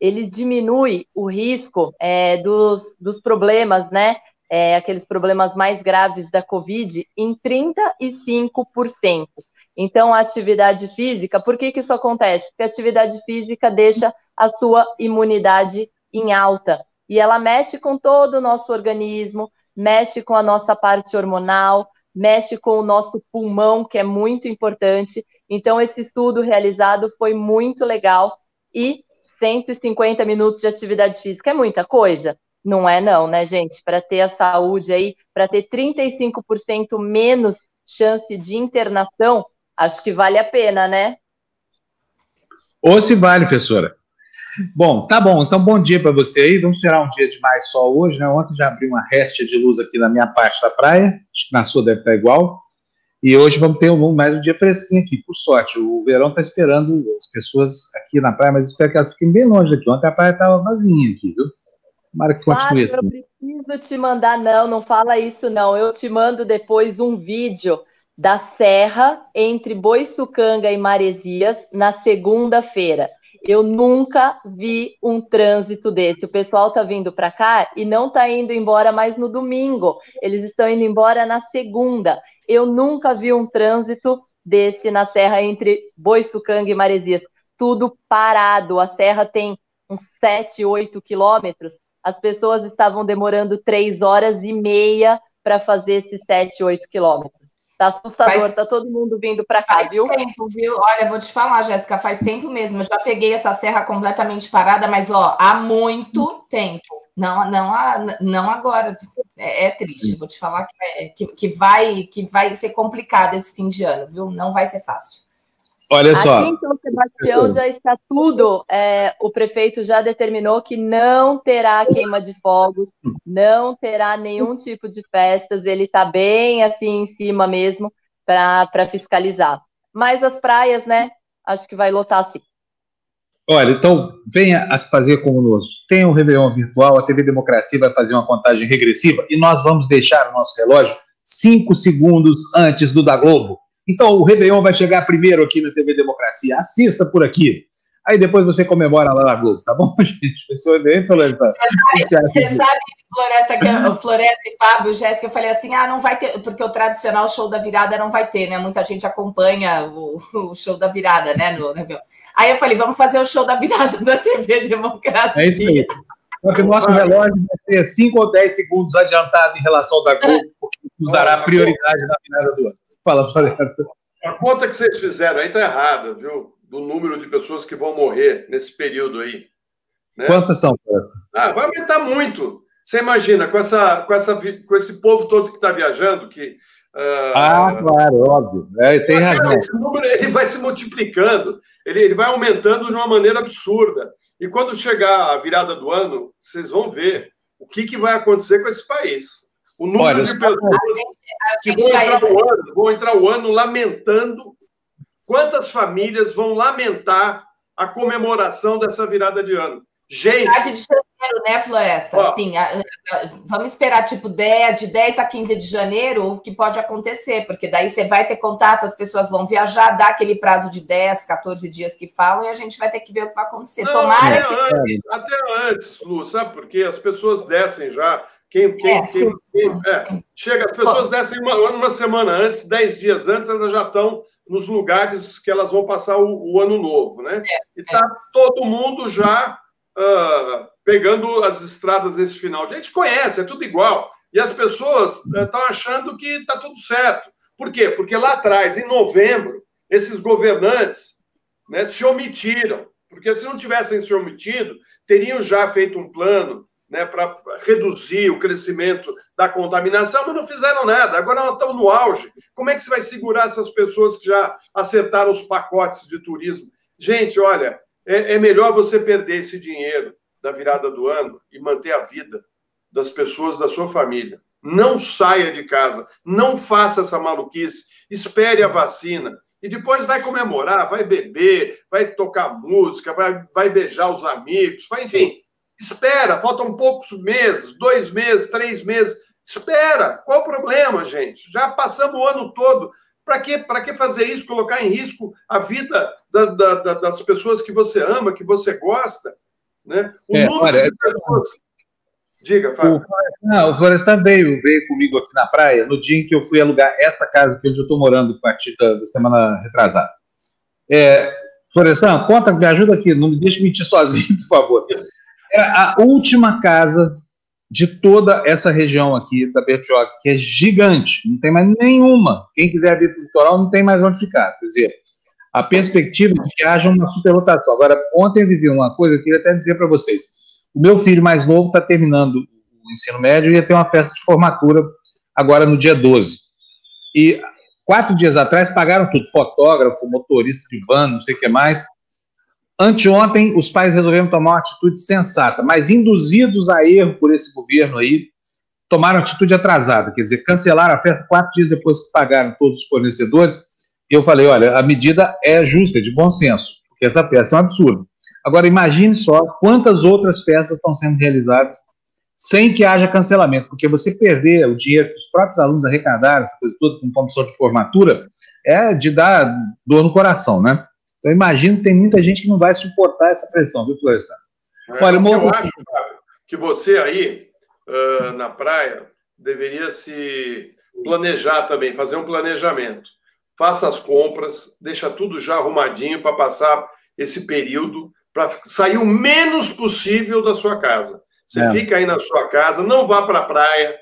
ele diminui o risco é, dos, dos problemas, né? É, aqueles problemas mais graves da Covid em 35%. Então, a atividade física, por que, que isso acontece? Porque a atividade física deixa a sua imunidade em alta e ela mexe com todo o nosso organismo, mexe com a nossa parte hormonal, mexe com o nosso pulmão, que é muito importante. Então, esse estudo realizado foi muito legal e 150 minutos de atividade física é muita coisa. Não é não, né, gente? Para ter a saúde aí, para ter 35% menos chance de internação, acho que vale a pena, né? Ou se vale, professora. Bom, tá bom. Então, bom dia para você aí. Vamos tirar um dia de mais sol hoje, né? Ontem já abri uma réstia de luz aqui na minha parte da praia. Acho que na sua deve estar igual. E hoje vamos ter um, mais um dia fresquinho aqui, por sorte. O verão está esperando as pessoas aqui na praia, mas espero que elas fiquem bem longe daqui. Ontem a praia estava vazia aqui, viu? Tomara que continue assim. Eu preciso te mandar, não, não fala isso, não. Eu te mando depois um vídeo da serra entre Boiçucanga e Maresias na segunda-feira. Eu nunca vi um trânsito desse. O pessoal tá vindo para cá e não tá indo embora mais no domingo. Eles estão indo embora na segunda. Eu nunca vi um trânsito desse na serra entre Boiçucanga e Maresias. Tudo parado. A serra tem uns 7, 8 quilômetros. As pessoas estavam demorando três horas e meia para fazer esses 7, 8 quilômetros. Tá assustador, faz, tá todo mundo vindo para cá, faz viu? Faz tempo, viu? Olha, vou te falar, Jéssica, faz tempo mesmo. Eu já peguei essa serra completamente parada, mas ó, há muito tempo. Não, não, não agora. É, é triste. Vou te falar que, é, que, que, vai, que vai ser complicado esse fim de ano, viu? Não vai ser fácil. Olha só. Aqui em São Sebastião já está tudo. É, o prefeito já determinou que não terá queima de fogos, não terá nenhum tipo de festas. Ele está bem assim em cima mesmo para fiscalizar. Mas as praias, né? Acho que vai lotar sim. Olha, então venha a fazer conosco. Tem um Réveillon virtual, a TV Democracia vai fazer uma contagem regressiva e nós vamos deixar o nosso relógio cinco segundos antes do da Globo. Então, o Réveillon vai chegar primeiro aqui na TV Democracia. Assista por aqui. Aí depois você comemora lá na Globo, tá bom, gente? Pessoa bem falando. Você sabe, você sabe Floresta, que, Floresta e Fábio, Jéssica, eu falei assim: ah, não vai ter, porque o tradicional show da virada não vai ter, né? Muita gente acompanha o, o show da virada, né? No, no, aí eu falei: vamos fazer o show da virada da TV Democracia. É isso aí. Só que o nosso relógio vai ser 5 ou 10 segundos adiantado em relação ao da Globo, porque nos dará prioridade na virada do ano. Fala. A conta que vocês fizeram aí está errada, viu? Do número de pessoas que vão morrer nesse período aí. Né? Quantas são? Ah, vai aumentar muito. Você imagina, com, essa, com, essa, com esse povo todo que está viajando, que. Uh, ah, claro, óbvio. É, tem razão. Esse número ele vai se multiplicando, ele, ele vai aumentando de uma maneira absurda. E quando chegar a virada do ano, vocês vão ver o que, que vai acontecer com esse país. O número Olha, de pessoas que vão entrar, o ano, vão entrar o ano lamentando. Quantas famílias vão lamentar a comemoração dessa virada de ano? Gente. de janeiro, né, Floresta? Ó, Sim, vamos esperar tipo 10, de 10 a 15 de janeiro, o que pode acontecer, porque daí você vai ter contato, as pessoas vão viajar, dá aquele prazo de 10, 14 dias que falam, e a gente vai ter que ver o que vai acontecer. Não, Tomara até que. Antes, até antes, Lu, sabe? Porque as pessoas descem já quem, quem, é, quem, quem é, chega, as pessoas descem uma, uma, semana antes, dez dias antes, elas já estão nos lugares que elas vão passar o, o ano novo, né? É, e está é. todo mundo já uh, pegando as estradas desse final. A gente conhece, é tudo igual. E as pessoas estão uh, achando que está tudo certo. Por quê? Porque lá atrás, em novembro, esses governantes né, se omitiram. Porque se não tivessem se omitido, teriam já feito um plano né, para reduzir o crescimento da contaminação, mas não fizeram nada. Agora nós estamos no auge. Como é que você vai segurar essas pessoas que já acertaram os pacotes de turismo? Gente, olha, é, é melhor você perder esse dinheiro da virada do ano e manter a vida das pessoas da sua família. Não saia de casa, não faça essa maluquice, espere a vacina e depois vai comemorar, vai beber, vai tocar música, vai, vai beijar os amigos, vai, enfim Espera, faltam poucos meses, dois meses, três meses. Espera, qual o problema, gente? Já passamos o ano todo. Para que, que fazer isso? Colocar em risco a vida da, da, da, das pessoas que você ama, que você gosta? Né? O é, número olha, de pessoas. Diga, Fábio. O, não, o Florestan veio, veio comigo aqui na praia no dia em que eu fui alugar essa casa que eu estou morando a partir da, da semana retrasada. É, Florestan, conta, me ajuda aqui, não me deixe mentir sozinho, por favor. Era a última casa de toda essa região aqui da Bertioga, que é gigante, não tem mais nenhuma. Quem quiser vir para o litoral não tem mais onde ficar. Quer dizer, a perspectiva de que haja uma superlotação. Agora, ontem eu vivi uma coisa que eu queria até dizer para vocês. O meu filho mais novo está terminando o ensino médio e ia ter uma festa de formatura agora no dia 12. E quatro dias atrás pagaram tudo, fotógrafo, motorista de van, não sei o que mais. Anteontem, os pais resolveram tomar uma atitude sensata, mas induzidos a erro por esse governo aí, tomaram atitude atrasada, quer dizer, cancelaram a festa quatro dias depois que pagaram todos os fornecedores. E eu falei: olha, a medida é justa, é de bom senso, porque essa festa é um absurdo. Agora, imagine só quantas outras festas estão sendo realizadas sem que haja cancelamento, porque você perder o dinheiro que os próprios alunos arrecadaram, essa coisa toda, com comissão de formatura, é de dar dor no coração, né? Eu imagino que tem muita gente que não vai suportar essa pressão, viu, Florestan? É, Olha, eu acho, Fábio, que você aí, uh, na praia, deveria se planejar também, fazer um planejamento. faça as compras, deixa tudo já arrumadinho para passar esse período, para sair o menos possível da sua casa. Você é. fica aí na sua casa, não vá para a praia,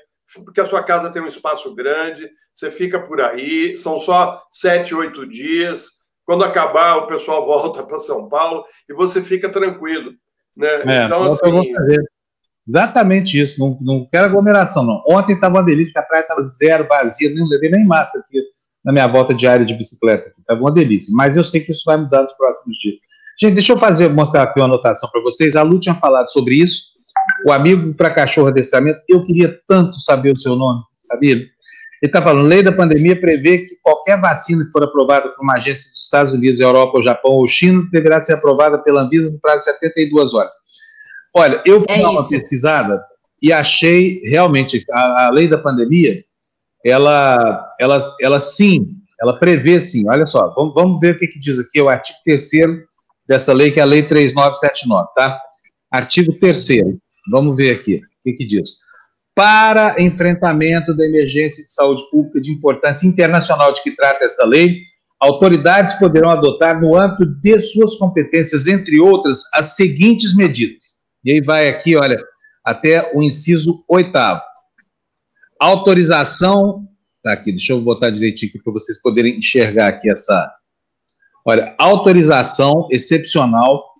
porque a sua casa tem um espaço grande, você fica por aí, são só sete, oito dias. Quando acabar, o pessoal volta para São Paulo e você fica tranquilo. Né? É, então, assim. Exatamente isso, não, não quero aglomeração, não. Ontem estava uma delícia, a praia estava zero, vazia, nem levei nem máscara aqui na minha volta diária de bicicleta. Estava uma delícia, mas eu sei que isso vai mudar nos próximos dias. Gente, deixa eu fazer, mostrar aqui uma anotação para vocês. A Lu tinha falado sobre isso. O amigo para cachorro adestramento, eu queria tanto saber o seu nome, sabia? Ele está falando, lei da pandemia prevê que qualquer vacina que for aprovada por uma agência dos Estados Unidos, Europa, ou Japão ou China deverá ser aprovada pela Anvisa no prazo de 72 horas. Olha, eu fui é dar uma pesquisada e achei realmente a, a, lei da pandemia, ela, ela, ela sim, ela prevê sim. Olha só, vamos, vamos ver o que, que diz aqui, o artigo 3 dessa lei, que é a Lei 3979, tá? Artigo 3 vamos ver aqui, o que, que diz. Para enfrentamento da emergência de saúde pública de importância internacional de que trata esta lei, autoridades poderão adotar, no âmbito de suas competências, entre outras, as seguintes medidas. E aí vai aqui, olha, até o inciso oitavo. Autorização. Tá aqui, deixa eu botar direitinho aqui para vocês poderem enxergar aqui essa. Olha, autorização excepcional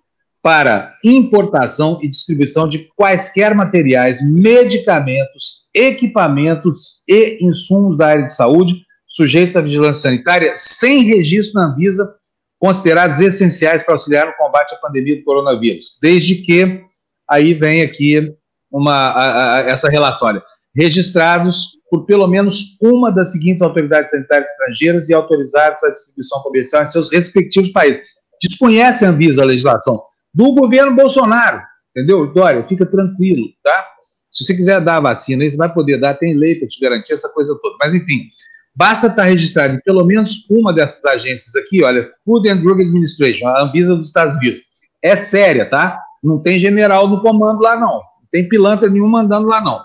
para importação e distribuição de quaisquer materiais, medicamentos, equipamentos e insumos da área de saúde sujeitos à vigilância sanitária sem registro na Anvisa, considerados essenciais para auxiliar no combate à pandemia do coronavírus, desde que aí vem aqui uma, a, a, essa relação. Olha, registrados por pelo menos uma das seguintes autoridades sanitárias estrangeiras e autorizados à distribuição comercial em seus respectivos países. Desconhece a Anvisa a legislação do governo Bolsonaro, entendeu? Dória, fica tranquilo, tá? Se você quiser dar a vacina, você vai poder dar, tem lei para te garantir essa coisa toda. Mas, enfim, basta estar registrado em pelo menos uma dessas agências aqui, olha, Food and Drug Administration, a Anvisa dos Estados Unidos. É séria, tá? Não tem general no comando lá, não. Não tem pilantra nenhum mandando lá, não.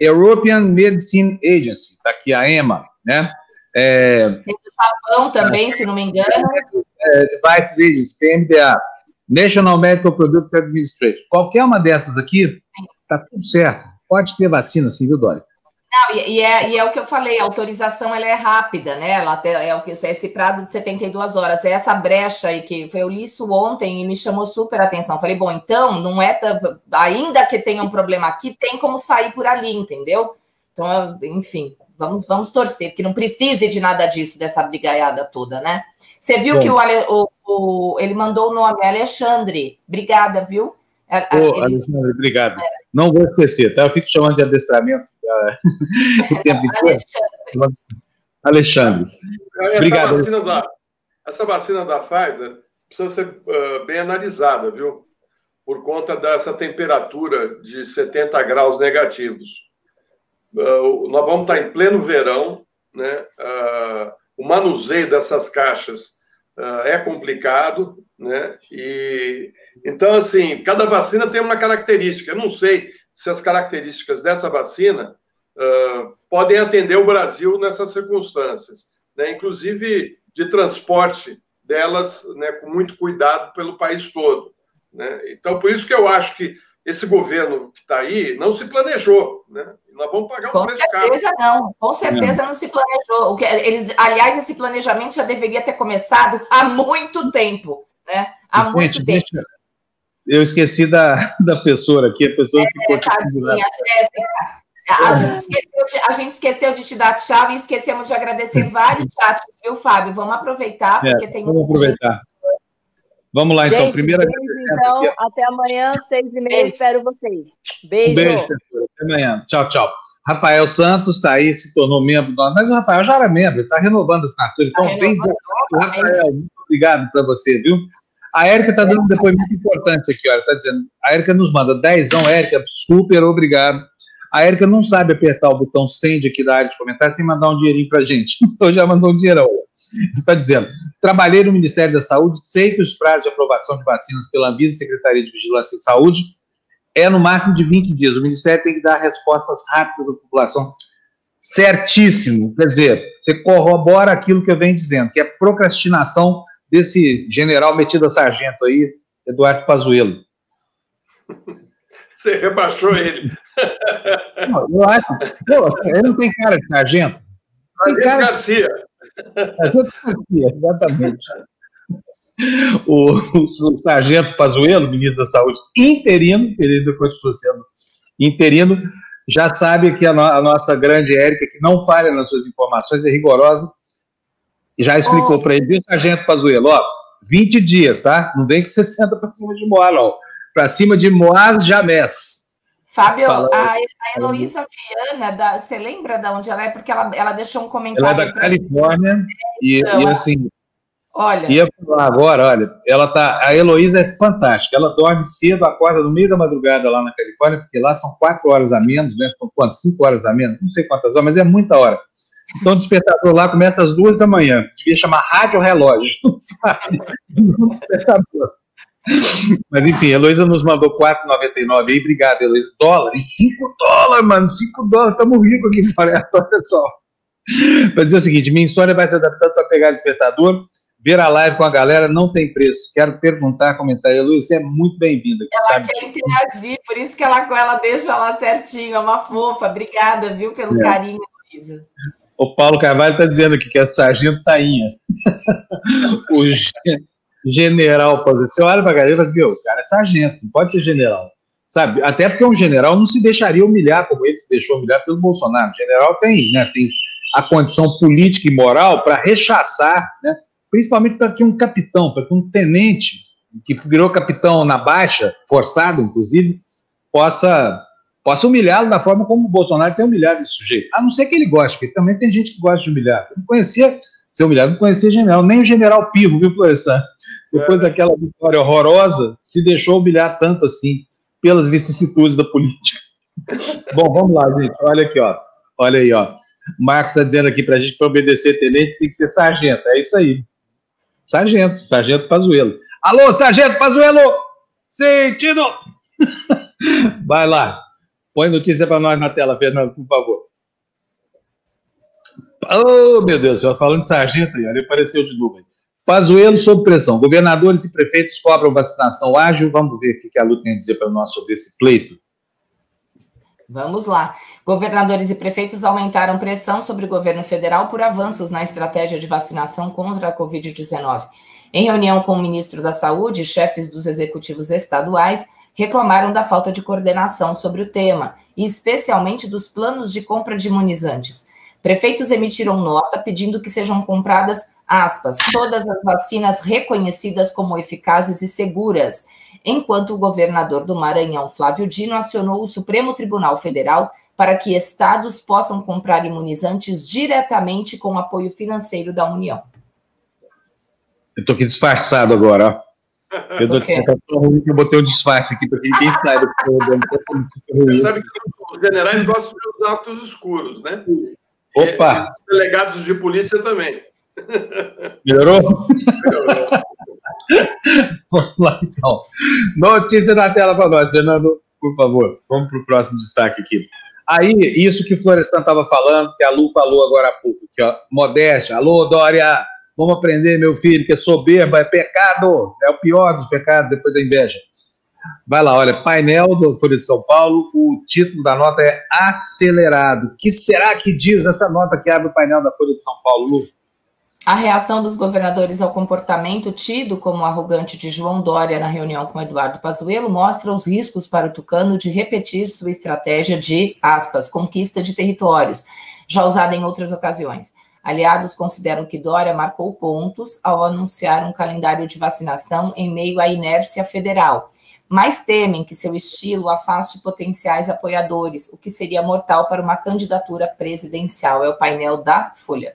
European Medicine Agency, tá aqui a EMA, né? É, tem o Japão também, se não me engano. É, Device Agency, PMDA. National Medical Product Administration. Qualquer uma dessas aqui, tá tudo certo. Pode ter vacina, sim, viu, Dória? Não, e, é, e é o que eu falei, a autorização ela é rápida, né? Ela é o que esse prazo de 72 horas, é essa brecha aí que eu li isso ontem e me chamou super atenção. Falei, bom, então não é ainda que tenha um problema aqui, tem como sair por ali, entendeu? Então, enfim, vamos vamos torcer que não precise de nada disso dessa brigaiada toda, né? Você viu Bom. que o, o, o, ele mandou o nome Alexandre. Obrigada, viu? Ô, ele... Alexandre, obrigado. É. Não vou esquecer, tá? Eu fico chamando de adestramento Alexandre. Alexandre. Essa Obrigado. Vacina da, essa vacina da Pfizer precisa ser uh, bem analisada, viu? Por conta dessa temperatura de 70 graus negativos. Uh, nós vamos estar em pleno verão, né? Uh, o manuseio dessas caixas é complicado, né? E então assim, cada vacina tem uma característica. Eu não sei se as características dessa vacina uh, podem atender o Brasil nessas circunstâncias, né? inclusive de transporte delas né, com muito cuidado pelo país todo. Né? Então, por isso que eu acho que esse governo que está aí não se planejou, né? Nós vamos pagar um com preço caro. Com certeza não, com certeza não. não se planejou. O que, eles, aliás, esse planejamento já deveria ter começado há muito tempo, né? Há Gente, muito tempo. Deixa, eu esqueci da, da pessoa aqui, a pessoa é, que ficou tadinha, Jéssica. A gente, esqueceu de, a gente esqueceu de te dar tchau e esquecemos de agradecer vários chats, viu, Fábio? Vamos aproveitar, é, porque é, tem Vamos aproveitar. Vamos lá, então. Primeira beijo, então, aqui. até amanhã, seis e meia, espero vocês. Beijo. Um beijo, até amanhã. Tchau, tchau. Rafael Santos está aí, se tornou membro do mas o Rafael já era membro, está renovando a assinatura. Então, tá bem Rafael, muito obrigado para você, viu? A Érica está dando um depoimento importante aqui, olha, está dizendo, a Érica nos manda dezão, Érica, super obrigado. A Érica não sabe apertar o botão send aqui da área de comentários sem mandar um dinheirinho para gente. Então já mandou um dinheirão. Está dizendo, trabalhei no Ministério da Saúde, sei que os prazos de aprovação de vacinas pela Anvisa Secretaria de Vigilância e Saúde é no máximo de 20 dias. O Ministério tem que dar respostas rápidas à população. Certíssimo. Quer dizer, você corrobora aquilo que eu venho dizendo, que é procrastinação desse general metido a sargento aí, Eduardo Pazuello. Você rebaixou ele. Não, eu acho. Pô, ele não tem cara de sargento. Tem cara... Garcia. Sargento Garcia, exatamente. O, o, o sargento Pazuello, ministro da Saúde, interino, período depois sendo interino, já sabe que a, no, a nossa grande Érica, que não falha nas suas informações, é rigorosa, já explicou oh. para ele, viu, sargento Pazuello, ó, 20 dias, tá? Não vem com 60 para cima de Moá, não. Para cima de Moás Jamés. Fábio, a, a Heloísa Viana, você lembra de onde ela é? Porque ela, ela deixou um comentário. Ela é da Califórnia, e, então, e assim, Olha. Ia falar agora, olha, ela tá. A Heloísa é fantástica. Ela dorme cedo, acorda no meio da madrugada lá na Califórnia, porque lá são quatro horas a menos, né? São quantas? Cinco horas a menos, não sei quantas horas, mas é muita hora. Então o despertador lá começa às duas da manhã. Devia chamar rádio relógio, não sabe? despertador. Mas enfim, a Heloísa nos mandou 4,99 aí, obrigado, Heloísa. Dólar, e 5 dólares, mano, 5 dólares, estamos ricos aqui, olha só, pessoal. Para dizer o seguinte, minha história vai se adaptando para pegar despertador Ver a live com a galera não tem preço. Quero perguntar, comentar. Você é muito bem-vinda. Ela sabe? quer interagir, por isso que ela, ela deixa lá certinho. É uma fofa. Obrigada, viu, pelo é. carinho, Luísa. O Paulo Carvalho está dizendo aqui que é sargento Tainha. o general, você olha para a galera e fala, viu, o cara é sargento, não pode ser general. Sabe? Até porque um general não se deixaria humilhar como ele se deixou humilhar pelo Bolsonaro. O general tem, né, tem a condição política e moral para rechaçar, né? principalmente para que um capitão, para que um tenente, que virou capitão na baixa, forçado inclusive, possa, possa humilhá-lo da forma como o Bolsonaro tem humilhado esse sujeito. A não ser que ele goste, porque também tem gente que gosta de humilhar. Eu não conhecia ser humilhado, não conhecia general, nem o general Pirro, viu, Florestan? Depois é. daquela vitória horrorosa, se deixou humilhar tanto assim pelas vicissitudes da política. Bom, vamos lá, gente. Olha aqui, ó. Olha aí, ó. O Marcos está dizendo aqui para a gente, para obedecer tenente, tem que ser sargento. É isso aí. Sargento, Sargento Pazuello. Alô, Sargento Pazuello! Sentido! Vai lá. Põe notícia para nós na tela, Fernando, por favor. Oh, meu Deus falando de sargento aí, ele apareceu de novo. Pazuello sob pressão. Governadores e prefeitos cobram vacinação ágil. Vamos ver o que a Lu tem a dizer para nós sobre esse pleito. Vamos lá. Governadores e prefeitos aumentaram pressão sobre o governo federal por avanços na estratégia de vacinação contra a Covid-19. Em reunião com o ministro da Saúde, chefes dos executivos estaduais reclamaram da falta de coordenação sobre o tema, e especialmente dos planos de compra de imunizantes. Prefeitos emitiram nota pedindo que sejam compradas, aspas, todas as vacinas reconhecidas como eficazes e seguras enquanto o governador do Maranhão, Flávio Dino, acionou o Supremo Tribunal Federal para que estados possam comprar imunizantes diretamente com apoio financeiro da União. Eu estou aqui disfarçado agora, ó. Eu, tô, eu, eu botei um disfarce aqui para que ninguém saiba. Você sabe que os generais gostam de usar óculos escuros, né? Opa! E, e delegados de polícia também. Melhorou? Melhorou. Vamos lá, então. Notícia na tela para nós, Fernando, por favor. Vamos para o próximo destaque aqui. Aí, isso que o Florestan estava falando, que a Lu falou agora há pouco, que ó, modéstia. Alô, Dória, vamos aprender, meu filho, que soberba é pecado, é o pior dos pecados depois da inveja. Vai lá, olha, painel do Folha de São Paulo, o título da nota é Acelerado. O que será que diz essa nota que abre o painel da Folha de São Paulo, Lu? A reação dos governadores ao comportamento tido como arrogante de João Dória na reunião com Eduardo Pazuello mostra os riscos para o tucano de repetir sua estratégia de, aspas, conquista de territórios, já usada em outras ocasiões. Aliados consideram que Dória marcou pontos ao anunciar um calendário de vacinação em meio à inércia federal, mas temem que seu estilo afaste potenciais apoiadores, o que seria mortal para uma candidatura presidencial. É o painel da Folha.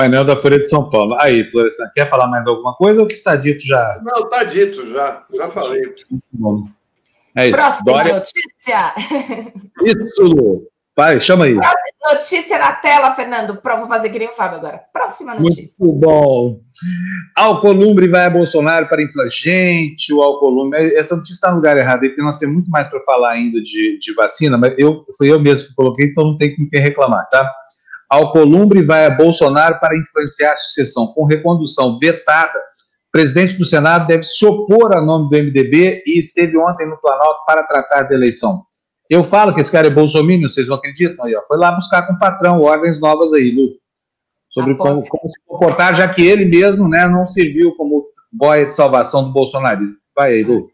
Painel da Folha de São Paulo. Aí, Florestan, quer falar mais alguma coisa ou que está dito já? Não, está dito já. Já falei. bom. É isso. Próxima Dória... notícia. Isso, Lu. Vai, chama aí. Notícia na tela, Fernando. Vou fazer que nem o Fábio agora. Próxima notícia. Muito bom. Alcolumbre vai a Bolsonaro para inflagente, o Alcolumbre. Essa notícia está no lugar errado, porque nós temos muito mais para falar ainda de, de vacina, mas eu, fui eu mesmo que coloquei, então não tem com quem reclamar, tá? Alcolumbre vai a Bolsonaro para influenciar a sucessão. Com recondução vetada, o presidente do Senado deve se opor a nome do MDB e esteve ontem no Planalto para tratar da eleição. Eu falo que esse cara é bolsominion, vocês não acreditam? Aí, ó, foi lá buscar com o patrão ordens novas aí, Lu, sobre como, como, se comportar, já que ele mesmo né, não serviu como boia de salvação do bolsonarismo. Vai aí, Lu.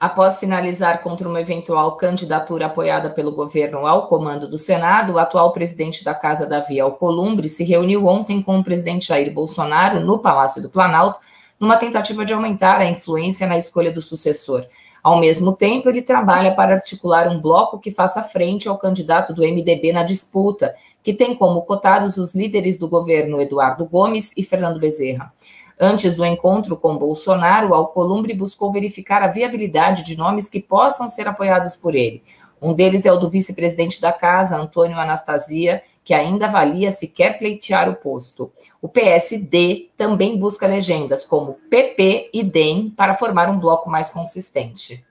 Após sinalizar contra uma eventual candidatura apoiada pelo governo ao comando do Senado, o atual presidente da Casa Davi Alcolumbre se reuniu ontem com o presidente Jair Bolsonaro no Palácio do Planalto, numa tentativa de aumentar a influência na escolha do sucessor. Ao mesmo tempo, ele trabalha para articular um bloco que faça frente ao candidato do MDB na disputa, que tem como cotados os líderes do governo Eduardo Gomes e Fernando Bezerra. Antes do encontro com Bolsonaro, Alcolumbre buscou verificar a viabilidade de nomes que possam ser apoiados por ele. Um deles é o do vice-presidente da casa, Antônio Anastasia, que ainda avalia se quer pleitear o posto. O PSD também busca legendas como PP e DEM para formar um bloco mais consistente.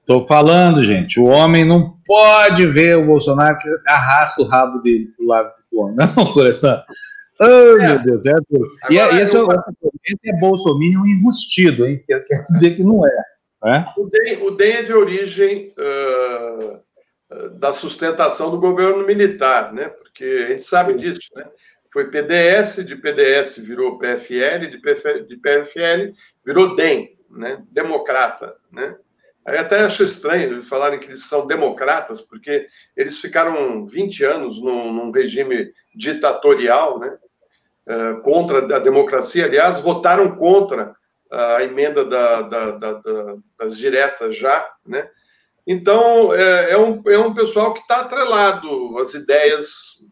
Estou falando, gente, o homem não pode ver o Bolsonaro que arrasta o rabo dele para o lado do homem. Não, Florestan. Oh, é. meu Deus, é duro. E é, esse, é, esse é Bolsonaro enrustido, hein? Quer dizer que não é. É? O, DEM, o DEM é de origem uh, da sustentação do governo militar, né? porque a gente sabe disso. Né? Foi PDS, de PDS virou PFL, de PFL, de PFL virou DEM, né? democrata. Né? Aí até acho estranho falarem que eles são democratas, porque eles ficaram 20 anos num, num regime ditatorial, né? Uh, contra a democracia. Aliás, votaram contra a emenda da, da, da, das diretas já, né? Então, é, é, um, é um pessoal que está atrelado às ideias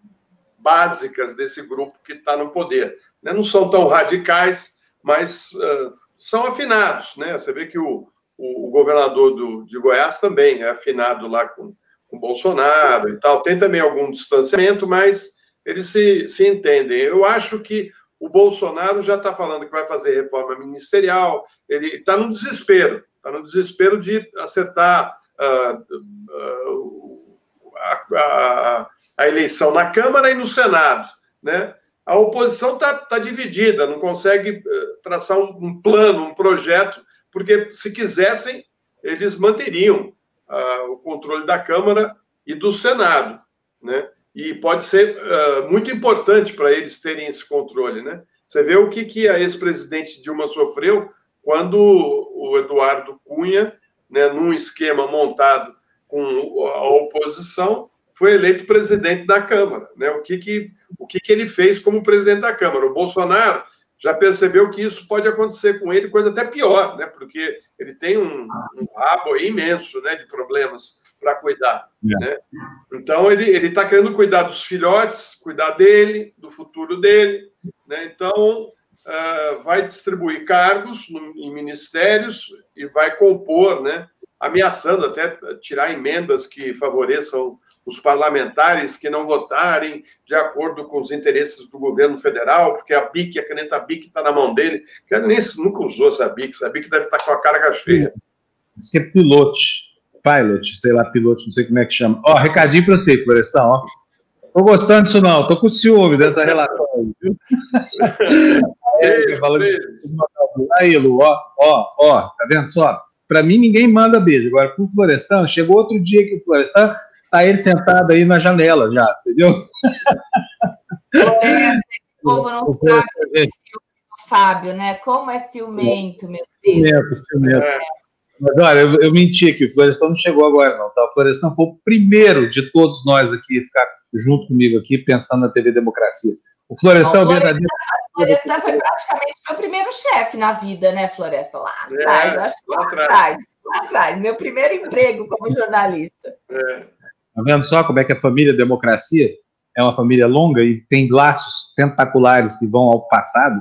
básicas desse grupo que está no poder. Né? Não são tão radicais, mas uh, são afinados. Né? Você vê que o, o, o, governador do, de Goiás também é afinado lá com, com Bolsonaro e tal. Tem também algum distanciamento, mas eles se, se entendem. Eu acho que o Bolsonaro já está falando que vai fazer reforma ministerial, ele está no desespero, está no desespero de acertar uh, uh, a, a, a, eleição na Câmara e no Senado. Né? A oposição está tá dividida, não consegue uh, traçar um, um, plano, um projeto, porque se quisessem, eles manteriam o controle da Câmara e do Senado. Né? E pode ser uh, muito importante para eles terem esse controle, né? Você vê o que, que a ex-presidente Dilma sofreu quando o Eduardo Cunha, né, num esquema montado com a oposição, foi eleito presidente da Câmara. Né? O, que, que, o que, que ele fez como presidente da Câmara? O Bolsonaro já percebeu que isso pode acontecer com ele, coisa até pior, né? porque ele tem um, um rabo imenso né, de problemas para cuidar. É. Né? Então, ele está querendo cuidar dos filhotes, cuidar dele, do futuro dele. Né? Então, uh, vai distribuir cargos no, em ministérios e vai compor, né? ameaçando até tirar emendas que favoreçam os parlamentares que não votarem de acordo com os interesses do governo federal, porque a BIC, a caneta BIC está na mão dele, que nem, nunca usou essa BIC, essa BIC deve estar tá com a carga cheia. Isso que é pilote pilot, sei lá, piloto, não sei como é que chama. Ó, recadinho para você, Florestal, ó. Tô gostando disso não, tô com ciúme dessa relação aí, viu? aí, Lu, ó, ó, ó, tá vendo só? Para mim ninguém manda beijo, agora pro Florestan, chegou outro dia que o Florestan tá ele sentado aí na janela já, entendeu? É, esse povo não sabe o Fábio, né? Como é ciumento, meu Deus. Ciumento, ciumento. É. Mas olha, eu, eu menti aqui, o Florestão não chegou agora, não. Tá? O Florestão foi o primeiro de todos nós aqui ficar junto comigo aqui, pensando na TV Democracia. O Florestão é verdadeiro. O Florestão foi praticamente meu primeiro chefe na vida, né, Floresta? Lá é, atrás, é, eu acho que lá, lá atrás. atrás. Lá atrás, meu primeiro emprego como jornalista. É. Tá vendo só como é que a família Democracia é uma família longa e tem laços tentaculares que vão ao passado?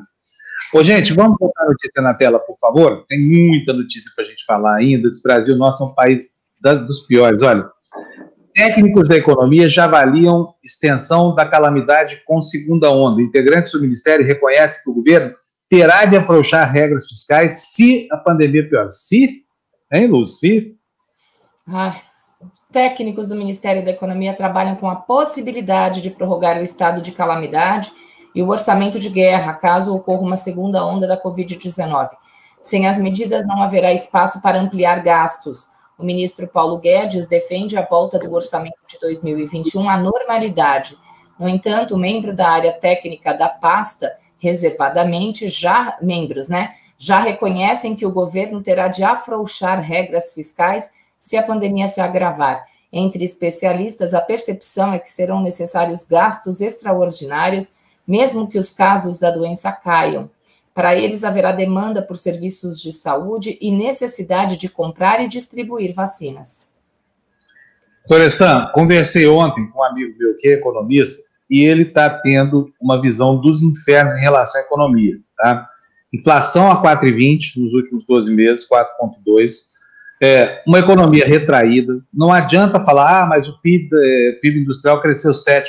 Ô, gente, vamos botar a notícia na tela, por favor? Tem muita notícia para a gente falar ainda. Esse Brasil, nosso é um país dos piores. Olha, técnicos da economia já avaliam extensão da calamidade com segunda onda. Integrantes do Ministério reconhecem que o governo terá de afrouxar regras fiscais se a pandemia piorar. Se? Hein, Luz? Se? Ah, técnicos do Ministério da Economia trabalham com a possibilidade de prorrogar o estado de calamidade e o orçamento de guerra, caso ocorra uma segunda onda da Covid-19. Sem as medidas, não haverá espaço para ampliar gastos. O ministro Paulo Guedes defende a volta do orçamento de 2021 à normalidade. No entanto, membro da área técnica da pasta, reservadamente, já membros, né, já reconhecem que o governo terá de afrouxar regras fiscais se a pandemia se agravar. Entre especialistas, a percepção é que serão necessários gastos extraordinários, mesmo que os casos da doença caiam. Para eles, haverá demanda por serviços de saúde e necessidade de comprar e distribuir vacinas. Florestan, conversei ontem com um amigo meu que é economista e ele está tendo uma visão dos infernos em relação à economia. Tá? Inflação a 4,20 nos últimos 12 meses, 4,2 é, uma economia retraída, não adianta falar, ah, mas o PIB, é, PIB industrial cresceu 7%,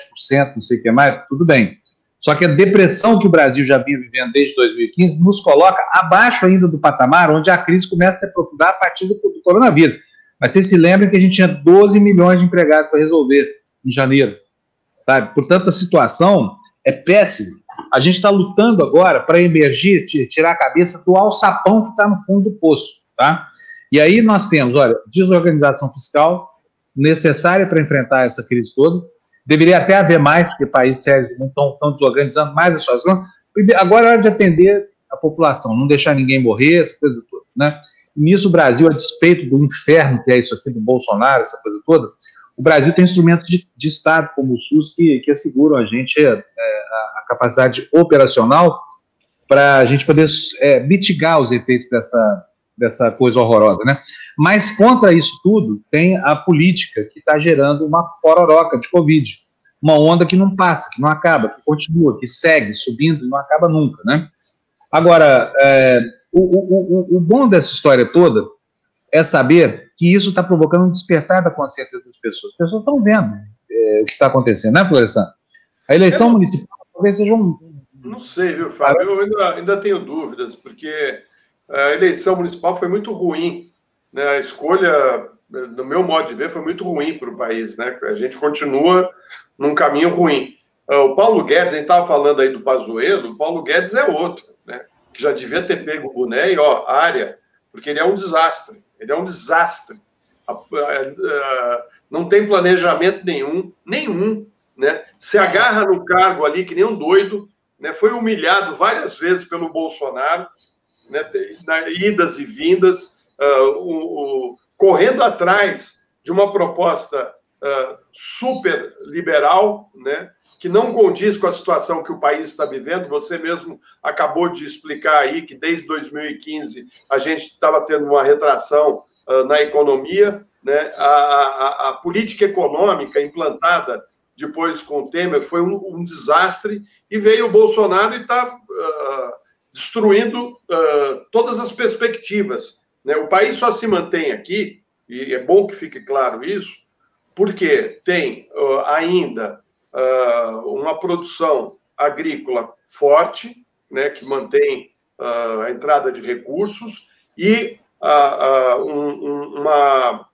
não sei o que mais, tudo bem. Só que a depressão que o Brasil já vinha vivendo desde 2015 nos coloca abaixo ainda do patamar onde a crise começa a se aprofundar a partir do, do coronavírus. Mas vocês se lembram que a gente tinha 12 milhões de empregados para resolver em janeiro. Sabe? Portanto, a situação é péssima. A gente está lutando agora para emergir, tirar a cabeça do alçapão que está no fundo do poço. Tá? E aí nós temos, olha, desorganização fiscal necessária para enfrentar essa crise toda. Deveria até haver mais, porque países sérios não estão, estão desorganizando mais as suas contas. Agora é hora de atender a população, não deixar ninguém morrer, essa coisa toda, né? E nisso o Brasil, a despeito do inferno que é isso aqui do Bolsonaro, essa coisa toda, o Brasil tem instrumentos de, de Estado, como o SUS, que, que asseguram a gente é, a, a, capacidade operacional para a gente poder é, mitigar os efeitos dessa, dessa coisa horrorosa, né? Mas contra isso tudo tem a política que está gerando uma pororoca de Covid, uma onda que não passa, que não acaba, que continua, que segue subindo e não acaba nunca, né? Agora, é, o, o, o, o bom dessa história toda é saber que isso está provocando um despertar da consciência das pessoas. As pessoas estão vendo é, o que está acontecendo, né, Florestan? A eleição municipal talvez seja um. Não sei, viu, Fábio? Eu ainda, ainda tenho dúvidas, porque a eleição municipal foi muito ruim. Né? A escolha, no meu modo de ver, foi muito ruim para o país. Né? A gente continua num caminho ruim. Ah, o Paulo Guedes, a gente estava falando aí do Pazuello, o Paulo Guedes é outro, né? que já devia ter pego o boné e, ó, área, porque ele é um desastre. Ele é um desastre. Não tem planejamento nenhum, nenhum. Né? Se agarra no cargo ali que nem um doido, né? foi humilhado várias vezes pelo Bolsonaro, né, idas e vindas, uh, o, o, correndo atrás de uma proposta uh, super liberal, né, que não condiz com a situação que o país está vivendo. Você mesmo acabou de explicar aí que desde 2015 a gente estava tendo uma retração uh, na economia. Né, a, a, a, política econômica implantada depois com o Temer foi um, um desastre e veio o Bolsonaro e está destruindo uh, todas as perspectivas. Né? O país só se mantém aqui, e é bom que fique claro isso, porque tem uh, ainda uh, uma produção agrícola forte, né, que mantém a entrada de recursos, e um, um, uma,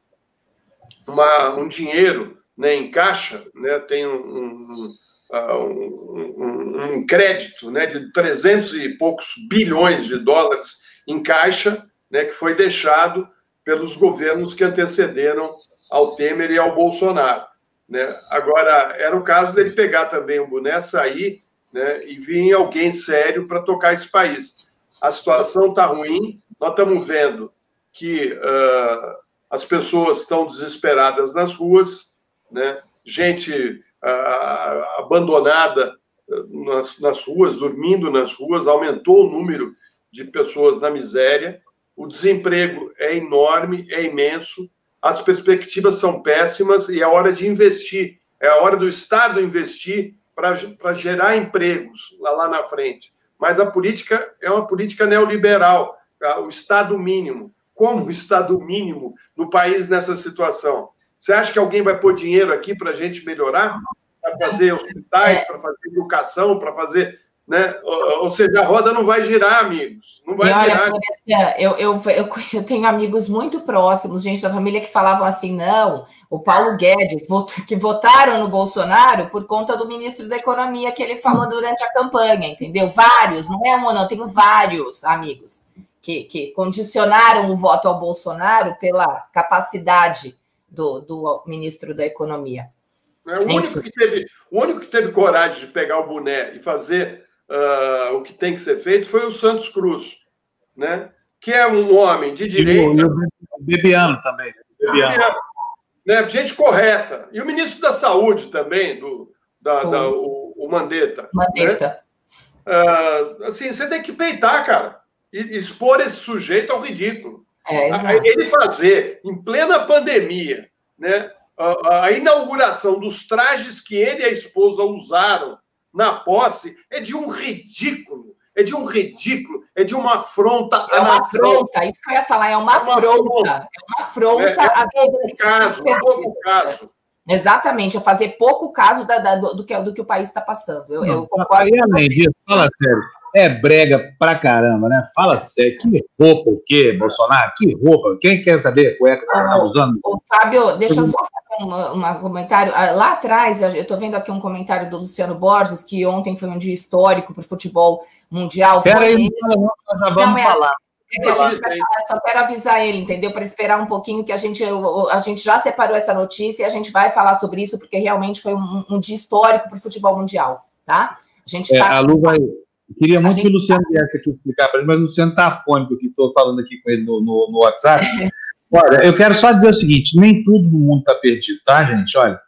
uma, um dinheiro né, em caixa, né, tem um, um, um, um, crédito né, de 300 e poucos bilhões de dólares em caixa, né, que foi deixado pelos governos que antecederam ao Temer e ao Bolsonaro. Né? Agora, era o caso dele pegar também o boné, sair né, e vir alguém sério para tocar esse país. A situação está ruim, nós estamos vendo que uh, as pessoas estão desesperadas nas ruas, né? gente abandonada eh, nas, nas ruas, dormindo nas ruas, aumentou o número de pessoas na miséria, o desemprego é enorme, é imenso, as perspectivas são péssimas e é hora de investir, é a hora do Estado investir para gerar empregos lá, lá na frente. Mas a política é uma política neoliberal, tá? o Estado mínimo. Como o Estado mínimo no país nessa situação? Você acha que alguém vai pôr dinheiro aqui para a gente melhorar? Para fazer hospitais, é. para fazer educação, para fazer né? Ou, ou, seja, a roda não vai girar, amigos. Não vai e olha, girar. eu, eu, eu, eu, tenho amigos muito próximos, gente da família, que falavam assim: não, o Paulo Guedes, que votaram no Bolsonaro por conta do ministro da Economia que ele falou durante a campanha, entendeu? Vários, não é um, não, tenho vários amigos que, que condicionaram o voto ao Bolsonaro pela capacidade do, do ministro da Economia. É, o, único que teve, o único que teve coragem de pegar o boné e fazer uh, o que tem que ser feito foi o Santos Cruz, né? que é um homem de direita. E o, Bebiano também. Bebiano. Né? Gente correta. E o ministro da Saúde também, do, da, da o, o, Mandetta. Mandetta. Né? Uh, assim, você tem que peitar, cara. E expor esse sujeito ao ridículo. É, Ele fazer, em plena pandemia, né, a, a inauguração dos trajes que ele e a esposa usaram na posse é de um ridículo. É de um ridículo, é de uma afronta. É uma afronta, isso que eu ia falar, é uma, é uma afronta. afronta. É uma afronta. É, é um pouco caso, um pouco caso. Exatamente, é fazer pouco caso da, da, do, que, do que o país está passando. Eu, eu concordo. Aí, além disso, fala sério, é brega pra caramba, né? Fala sério, que roupa o quê, Bolsonaro? Que roupa? Quem quer saber a cueca que você está usando? O Fábio, deixa eu só um, comentário. Ah, lá atrás, eu estou vendo aqui um comentário do Luciano Borges, que ontem foi um dia histórico para o futebol mundial. Pera aí, não, nós já vamos não, é falar. É que a gente vai falar, só quero avisar ele, entendeu? Para esperar um pouquinho, que a gente, a gente já separou essa notícia e a gente vai falar sobre isso, porque realmente foi um, um dia histórico para o futebol mundial, tá? A gente é, tá... A Lu vai. Eu queria muito gente... que o Luciano viesse aqui explicar para ele, mas o Luciano está afônico, que estou falando aqui com ele no, no, no WhatsApp. Olha, eu quero só dizer o seguinte: nem tudo no mundo está perdido, tá, gente? Olha,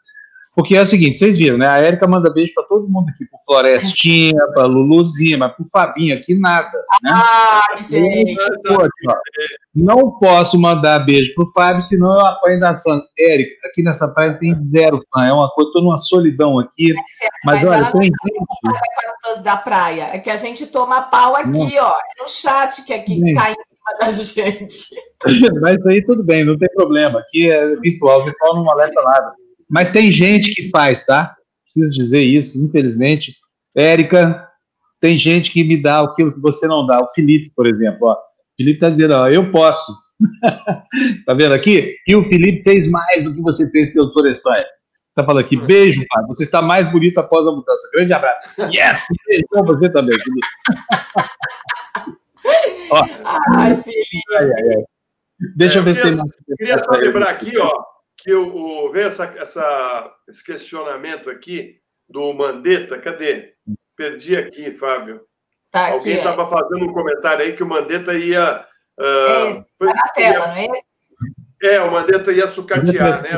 porque é o seguinte, vocês viram, né? A Érica manda beijo para todo mundo aqui, pro Florestinha, para Luluzinha, mas pro Fabinho aqui nada. Né? Ah, gente! Não posso mandar beijo pro Fábio, senão eu apanho das fãs. Érica, aqui nessa praia tem zero fã, é uma coisa, tô numa solidão aqui. Mas, mas olha, tem gente. com as fãs da praia, é que a gente toma pau aqui, não. ó, é no chat que aqui Sim. cai em cima da gente. Mas aí tudo bem, não tem problema. Aqui é virtual, virtual não alerta nada. Mas tem gente que faz, tá? Preciso dizer isso, infelizmente. Érica, tem gente que me dá aquilo que você não dá. O Felipe, por exemplo, ó. O Felipe está dizendo, ó, eu posso. tá vendo aqui? E o Felipe fez mais do que você fez pelo Florestan. Tá falando aqui, beijo, pai. Você está mais bonito após a mudança. Grande abraço. Yes! Beijo pra você também, Felipe. ó. Ai, Felipe. Ai, ai, ai. Deixa é, eu ver se tem mais. Queria só lembrar aqui, ó, que o, o essa, essa, esse questionamento aqui do Mandetta, cadê? Perdi aqui, Fábio. Tá Alguém estava é. fazendo um comentário aí que o Mandetta ia. Uh, é, tá na tela, não é? É, o Mandetta ia sucatear, né?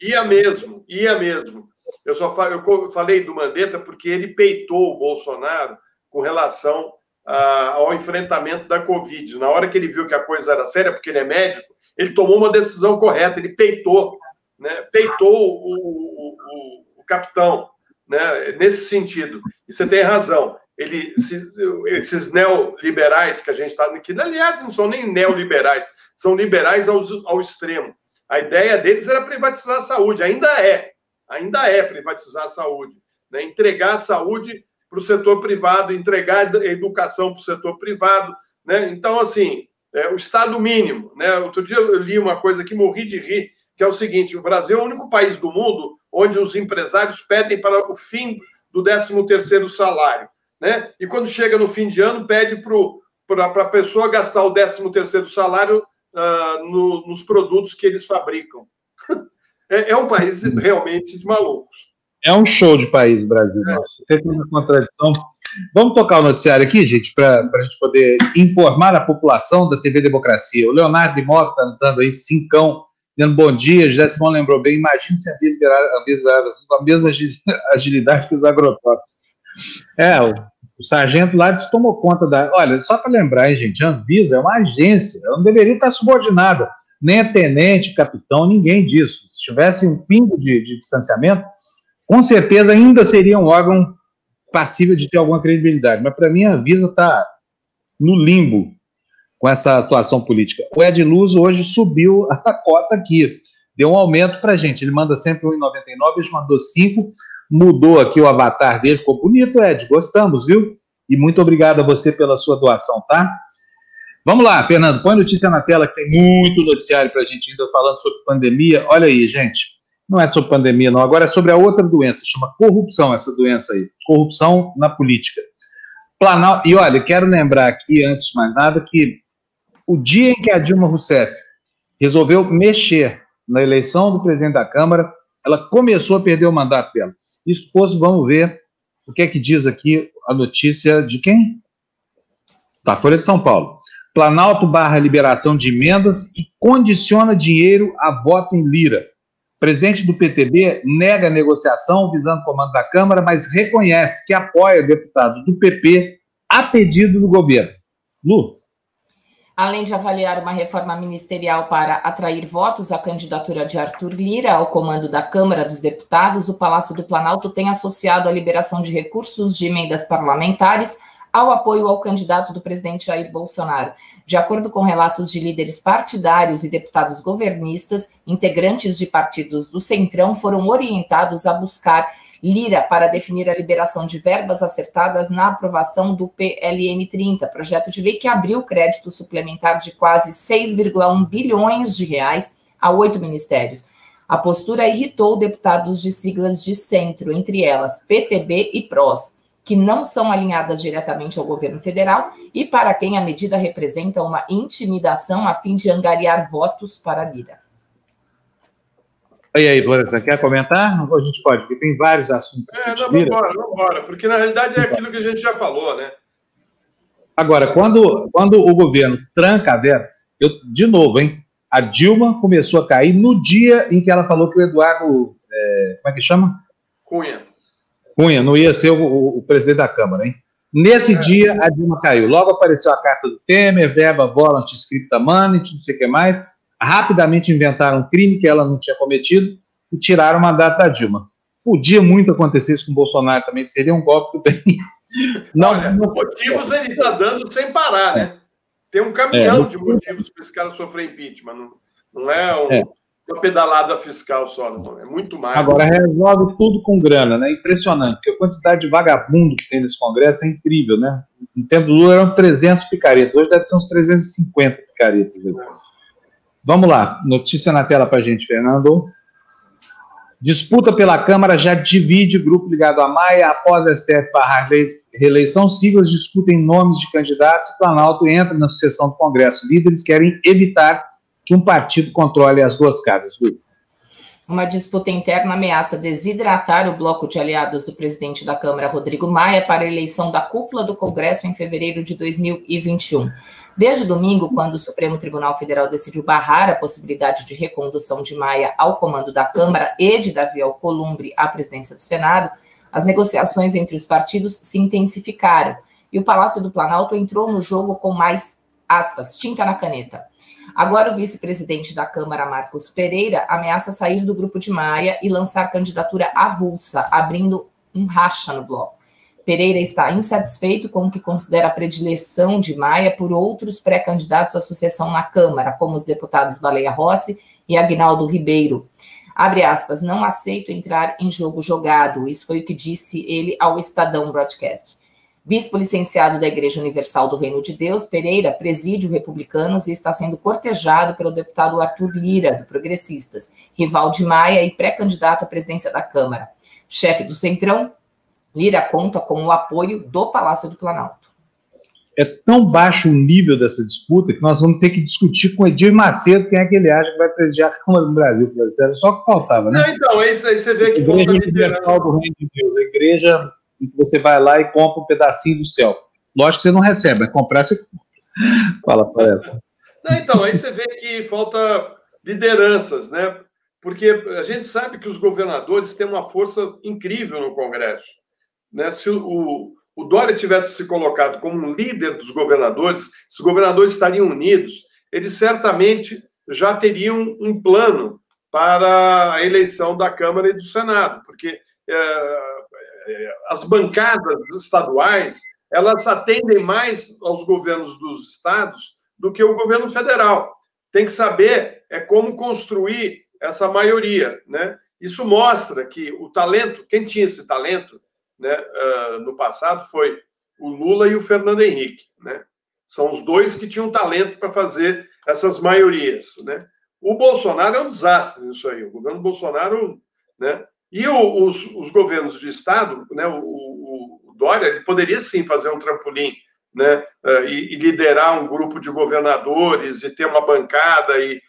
Ia mesmo, ia mesmo. Eu só eu falei do Mandetta porque ele peitou o Bolsonaro com relação uh, ao enfrentamento da Covid. Na hora que ele viu que a coisa era séria, porque ele é médico, ele tomou uma decisão correta, ele peitou, né? peitou o, o, o, o capitão, né? nesse sentido. E você tem razão. Ele, esses neoliberais que a gente está aqui, aliás, não são nem neoliberais, são liberais ao, ao extremo. A ideia deles era privatizar a saúde, ainda é, ainda é privatizar a saúde, né? entregar a saúde para o setor privado, entregar a educação para o setor privado. Né? Então, assim, é, o Estado mínimo. Né? Outro dia eu li uma coisa que morri de rir, que é o seguinte: o Brasil é o único país do mundo onde os empresários pedem para o fim do 13 salário. Né? E quando chega no fim de ano, pede para a pessoa gastar o 13 salário uh, no, nos produtos que eles fabricam. é, é, um país realmente de malucos. É um show de país, Brasil. É. Tem uma contradição Vamos tocar o noticiário aqui, gente, para a gente poder informar a população da TV Democracia. O Leonardo Imóvel está nos dando aí cincão, dizendo bom dia. José Simão lembrou bem. Imagine se a vida com a mesma agilidade que os agrotóxicos. É, o, o sargento lá tomou conta da. Olha, só para lembrar, hein, gente, a Anvisa é uma agência, ela não deveria estar subordinada, nem a tenente, capitão, ninguém disso. Se tivesse um pingo de, de distanciamento, com certeza ainda seria um órgão passível de ter alguma credibilidade. Mas para mim a Visa está no limbo com essa atuação política. O Ed Luz hoje subiu a cota aqui. deu um aumento para a gente. Ele manda sempre 1,99, ele mandou 5, mudou aqui o avatar dele, ficou bonito, Ed, gostamos, viu? E muito obrigado a você pela sua doação, tá? Vamos lá, Fernando, põe notícia na tela que tem muito noticiário para a gente ainda falando sobre pandemia. Olha aí, gente, não é sobre pandemia, não, agora é sobre a outra doença, chama corrupção, essa doença aí, corrupção na política. Planalto, e olha, quero lembrar aqui, antes de mais nada, que o dia em que a Dilma Rousseff resolveu mexer na eleição do presidente da Câmara, ela começou a perder o mandato dela. Isso posto, vamos ver o que é que diz aqui a notícia de quem? Tá, Folha de São Paulo. Planalto barra liberação de emendas e condiciona dinheiro a voto em lira. Presidente do PTB nega a negociação visando o comando da Câmara, mas reconhece que apoia deputado do PP a pedido do governo. Lu. Além de avaliar uma reforma ministerial para atrair votos à candidatura de Arthur Lira ao comando da Câmara dos Deputados, o Palácio do Planalto tem associado a liberação de recursos de emendas parlamentares ao apoio ao candidato do presidente Jair Bolsonaro. De acordo com relatos de líderes partidários e deputados governistas, integrantes de partidos do Centrão foram orientados a buscar Lira para definir a liberação de verbas acertadas na aprovação do PLN 30, projeto de lei que abriu crédito suplementar de quase 6,1 bilhões de reais a oito ministérios. A postura irritou deputados de siglas de centro, entre elas PTB e PROS, que não são alinhadas diretamente ao governo federal e para quem a medida representa uma intimidação a fim de angariar votos para Lira. E aí, você quer comentar? Ou a gente pode? Porque tem vários assuntos. É, não, vamos embora, vamos embora, porque na realidade é aquilo que a gente já falou, né? Agora, quando, quando o governo tranca a verba, eu, de novo, hein? A Dilma começou a cair no dia em que ela falou que o Eduardo. É, como é que chama? Cunha. Cunha não ia ser o, o, o presidente da Câmara, hein? Nesse é. dia, a Dilma caiu. Logo apareceu a carta do Temer, verba, volant, scripta money, não sei o que mais rapidamente inventaram um crime que ela não tinha cometido e tiraram o mandato da Dilma. Podia muito acontecer isso com o Bolsonaro também, seria um golpe do bem. Não, Olha, não... motivos ele está dando sem parar, né? Tem um caminhão é, de motivos para esse cara sofrer impeachment. Não, não é, um, é, uma pedalada fiscal só, não. é muito mais. Agora resolve tudo com grana, né? Impressionante. A quantidade de vagabundo que tem nesse Congresso é incrível, né? No tempo do Lula eram 300 picaretas, hoje deve ser uns 350 picaretas. Vamos lá, notícia na tela para gente, Fernando. Disputa pela Câmara já divide grupo ligado à Maia após a STF barrar reeleição. Siglas discutem nomes de candidatos. O Planalto entra na sucessão do Congresso. Líderes querem evitar que um partido controle as duas casas. Uma disputa interna ameaça desidratar o bloco de aliados do presidente da Câmara, Rodrigo Maia, para a eleição da cúpula do Congresso em fevereiro de 2021. Desde domingo, quando o Supremo Tribunal Federal decidiu barrar a possibilidade de recondução de Maia ao comando da Câmara e de Davi Alcolumbre à presidência do Senado, as negociações entre os partidos se intensificaram e o Palácio do Planalto entrou no jogo com mais, aspas, tinta na caneta. Agora, o vice-presidente da Câmara, Marcos Pereira, ameaça sair do grupo de Maia e lançar candidatura avulsa, abrindo um racha no bloco. Pereira está insatisfeito com o que considera a predileção de Maia por outros pré-candidatos à sucessão na Câmara, como os deputados Baleia Rossi e Agnaldo Ribeiro. Abre aspas, não aceito entrar em jogo jogado. Isso foi o que disse ele ao Estadão Broadcast. Bispo licenciado da Igreja Universal do Reino de Deus, Pereira preside o Republicanos e está sendo cortejado pelo deputado Arthur Lira, do Progressistas, rival de Maia e pré-candidato à presidência da Câmara. Chefe do Centrão, Lira conta com o apoio do Palácio do Planalto. É tão baixo o nível dessa disputa que nós vamos ter que discutir com Edir Macedo quem é que ele acha que vai presidir a Câmara do Brasil. Era só o que faltava, né? Não, então, aí você vê que Igreja Universal do Reino de Deus, a igreja em que você vai lá e compra um pedacinho do céu. Lógico que você não recebe, é comprar você Fala, Floresta. Então, aí você vê que falta lideranças, né? Porque a gente sabe que os governadores têm uma força incrível no Congresso. Né? Se o, o Dória tivesse se colocado como um líder dos governadores, se os governadores estariam unidos, eles certamente já teriam um plano para a eleição da Câmara e do Senado, porque é, as bancadas estaduais elas atendem mais aos governos dos estados do que o governo federal. Tem que saber é como construir essa maioria, né? Isso mostra que o talento, quem tinha esse talento, né, uh, no passado foi o Lula e o Fernando Henrique, né? São os dois que tinham talento para fazer essas maiorias, né? O Bolsonaro é um desastre nisso aí. O governo Bolsonaro, né? E o, os, os, governos de estado, né? O, o, Dória, ele poderia sim fazer um trampolim, né? Uh, e, e, liderar um grupo de governadores e ter uma bancada e,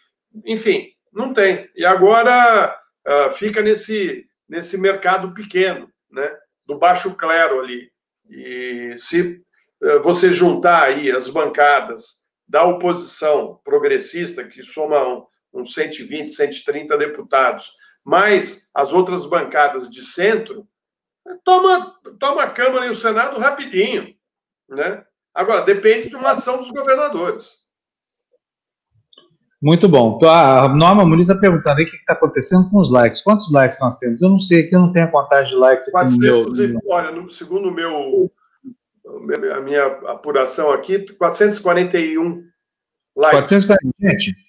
enfim, não tem. E agora uh, fica nesse nesse mercado pequeno, né? Do baixo clero ali. E se uh, você juntar aí as bancadas da oposição progressista que somam uns 120, 130 deputados, mais as outras bancadas de centro, toma, toma a Câmara e o Senado rapidinho. Né? Agora, depende de uma ação dos governadores. Muito bom. A Norma Muniz está perguntando aí o que está acontecendo com os likes. Quantos likes nós temos? Eu não sei, aqui eu não tenho a contagem de likes. 400, meu... Olha, no, segundo o meu, a minha apuração aqui, 441 likes. 441, gente.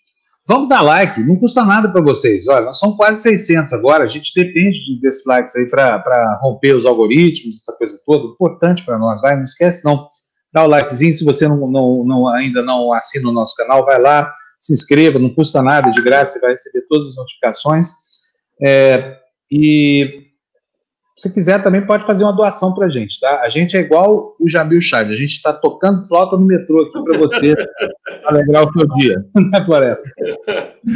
Vamos dar like, não custa nada para vocês. Olha, nós somos quase 600 agora, a gente depende desses likes aí para romper os algoritmos, essa coisa toda, importante para nós, vai, não esquece não. Dá o likezinho, se você não, não, não, ainda não assina o nosso canal, vai lá, se inscreva, não custa nada, de graça, você vai receber todas as notificações. É, e se quiser, também pode fazer uma doação para a gente, tá? A gente é igual o Jamil Chad, a gente está tocando flauta no metrô aqui para você alegrar o seu dia na floresta.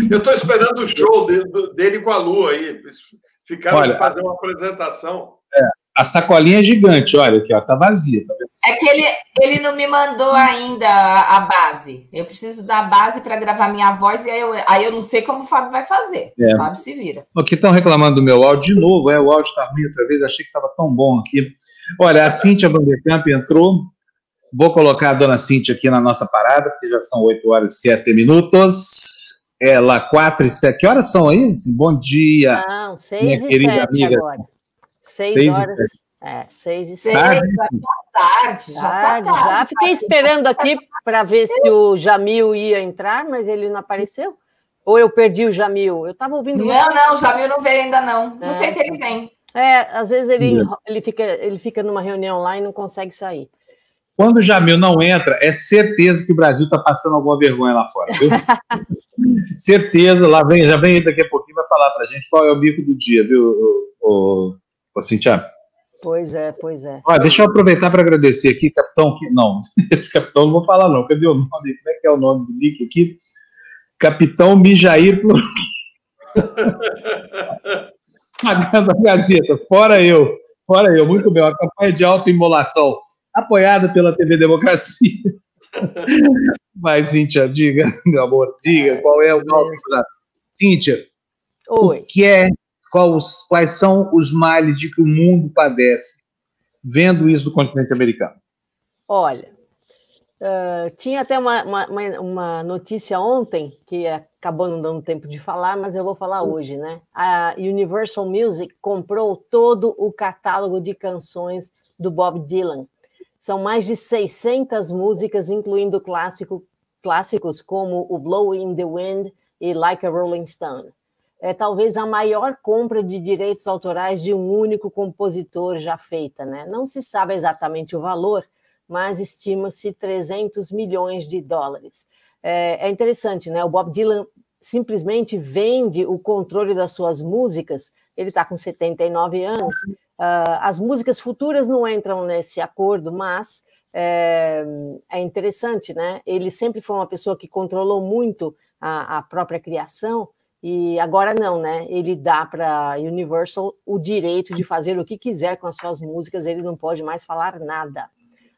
Eu estou esperando o show dele, dele, com a Lua aí, ficar Olha, fazer uma apresentação. É, a sacolinha é gigante, olha aqui, ó, tá vazia, tá vendo? É que ele, ele não me mandou ainda a, a base. Eu preciso da base para gravar minha voz e aí eu, aí eu não sei como o Fábio vai fazer. É. O Fábio se vira. Aqui estão reclamando do meu áudio de novo, é, o áudio está ruim outra vez, achei que estava tão bom aqui. Olha, a Cíntia Vanderkamp entrou. Vou colocar a dona Cíntia aqui na nossa parada, porque já são 8 horas e 7 minutos. Ela, 4 e 7. Que horas são aí? Bom dia. Não, 6 e 7 amiga. agora. 6 horas. É, 6 e 7. Tarde, tarde, já tá tarde. Já fiquei esperando aqui para ver se o Jamil ia entrar, mas ele não apareceu. Ou eu perdi o Jamil? Eu estava ouvindo. Não, não, o Jamil não veio ainda, não. Não é. sei se ele vem. É, às vezes ele, ele, fica, ele fica numa reunião lá e não consegue sair. Quando o Jamil não entra, é certeza que o Brasil está passando alguma vergonha lá fora, viu? certeza, lá vem, já vem daqui a pouquinho vai falar para a gente qual é o bico do dia, viu, o, o, o Cintia? Pois é, pois é. Olha, deixa eu aproveitar para agradecer aqui, capitão. Não, esse capitão não vou falar, não. Cadê o nome? Como é que é o nome do nick aqui? Capitão Mijair da Gazeta, fora eu, fora eu, muito bem, uma campanha de autoimolação apoiada pela TV Democracia. Mas, Cíntia, diga, meu amor, diga qual é o nome. Cíntia, Oi. o que é quais, quais são os males de que o mundo padece vendo isso do continente americano? Olha, uh, tinha até uma, uma, uma, notícia ontem, que acabou não dando tempo de falar, mas eu vou falar hoje, né? A Universal Music comprou todo o catálogo de canções do Bob Dylan. São mais de 600 músicas, incluindo clássico, clássicos como o Blow in the Wind e Like a Rolling Stone é talvez a maior compra de direitos autorais de um único compositor já feita. Né? Não se sabe exatamente o valor, mas estima-se 300 milhões de dólares. É, é, interessante, né? O Bob Dylan simplesmente vende o controle das suas músicas. Ele está com 79 anos. Uh, as músicas futuras não entram nesse acordo, mas é, é, interessante, né? Ele sempre foi uma pessoa que controlou muito a, a própria criação e agora não, né? Ele dá para Universal o direito de fazer o que quiser com as suas músicas, ele não pode mais falar nada.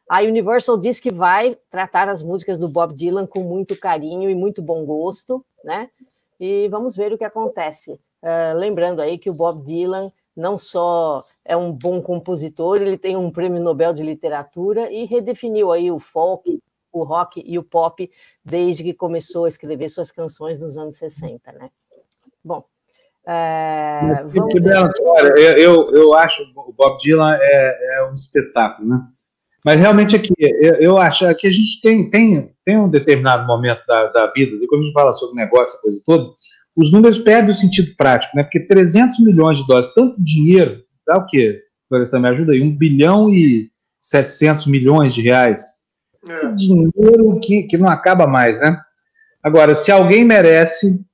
A Universal diz que vai tratar as músicas do Bob Dylan com muito carinho e muito bom gosto, né? E vamos ver o que acontece. Uh, lembrando aí que o Bob Dylan não só é um bom compositor, ele tem um prêmio Nobel de Literatura e redefiniu aí o folk, o rock e o pop desde que começou a escrever suas canções nos anos 60, né? Bom, é, vamos que bela história. Eu, eu acho o Bob Dylan é, é um espetáculo, né? Mas realmente aqui, eu, eu acho que a gente tem, tem, tem um determinado momento da, da vida, quando a gente fala sobre negócio, coisa toda, os números perdem o sentido prático, né? Porque 300 milhões de dólares, tanto dinheiro, dá o quê? Agora me ajuda aí, 1 bilhão e 700 milhões de reais. É. Dinheiro que, que não acaba mais, né? Agora, se alguém merece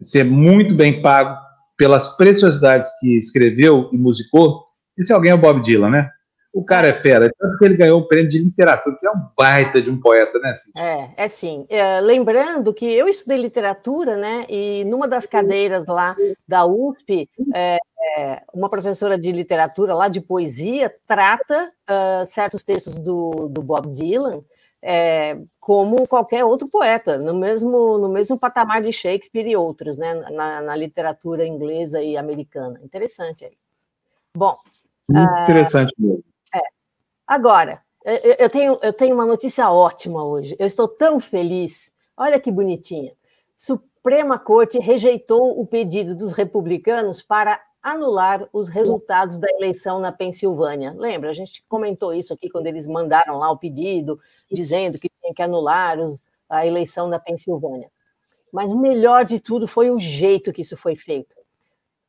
ser muito bem pago pelas preciosidades que escreveu e musicou, esse alguém é o Bob Dylan, né? O cara é fera, tanto que ele ganhou o prêmio de literatura, que é um baita de um poeta, né? É, é sim. É, lembrando que eu estudei literatura, né? E numa das cadeiras lá da USP, é, é, uma professora de literatura lá de poesia trata uh, certos textos do, do Bob Dylan é, como qualquer outro poeta, no mesmo, no mesmo patamar de Shakespeare e outros, né? Na, na literatura inglesa e americana. Interessante aí. Bom. Interessante mesmo. Agora, eu tenho, eu tenho uma notícia ótima hoje. Eu estou tão feliz. Olha que bonitinha. Suprema Corte rejeitou o pedido dos republicanos para anular os resultados da eleição na Pensilvânia. Lembra? A gente comentou isso aqui quando eles mandaram lá o pedido, dizendo que tinha que anular os, a eleição da Pensilvânia. Mas o melhor de tudo foi o jeito que isso foi feito.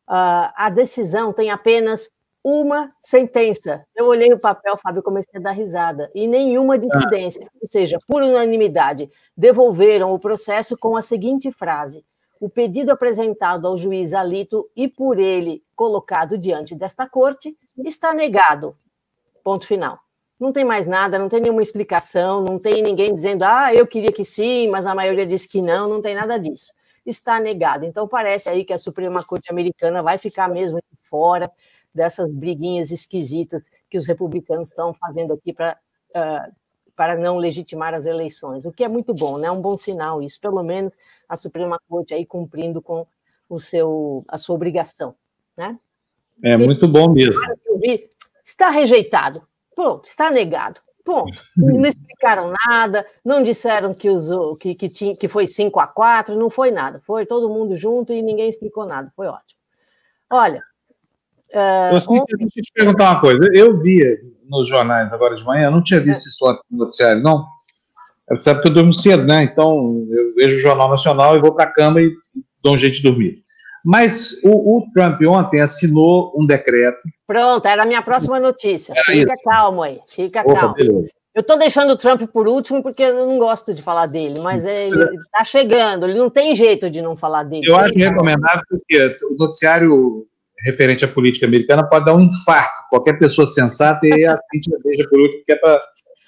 Uh, a decisão tem apenas uma sentença. Eu olhei o papel, Fábio, comecei a dar risada. E nenhuma ah. dissidência. Ou seja, por unanimidade, devolveram o processo com a seguinte frase: o pedido apresentado ao juiz Alito e por ele colocado diante desta corte está negado. Ponto final. Não tem mais nada, não tem nenhuma explicação, não tem ninguém dizendo, ah, eu queria que sim, mas a maioria disse que não, não tem nada disso. Está negado. Então parece aí que a Suprema Corte Americana vai ficar mesmo fora dessas briguinhas esquisitas que os republicanos estão fazendo aqui para uh, para não legitimar as eleições, o que é muito bom, né? É um bom sinal isso, pelo menos a Suprema Corte aí cumprindo com o seu a sua obrigação, né? É muito bom mesmo. Vi, está rejeitado, pronto, está negado, ponto. Não explicaram nada, não disseram que usou que que, tinha, que foi 5 a 4, não foi nada, foi todo mundo junto e ninguém explicou nada, foi ótimo. Olha, Uh, eu, ontem... Deixa eu te perguntar uma coisa. Eu via nos jornais agora de manhã, não tinha visto é. isso no noticiário, não. Você sabe que eu durmo cedo, né? Então eu vejo o Jornal Nacional e vou para a cama e dou um jeito de dormir. Mas o, o, Trump ontem assinou um decreto. Pronto, era a minha próxima notícia. Era fica isso. calmo aí, fica Opa, calmo. Beleza. Eu estou deixando o Trump por último porque eu não gosto de falar dele, mas é, ele está chegando, ele não tem jeito de não falar dele. Eu acho recomendável porque o noticiário referente à política americana pode dar um infarto. Qualquer pessoa sensata e a Cintia deixa por último, que é para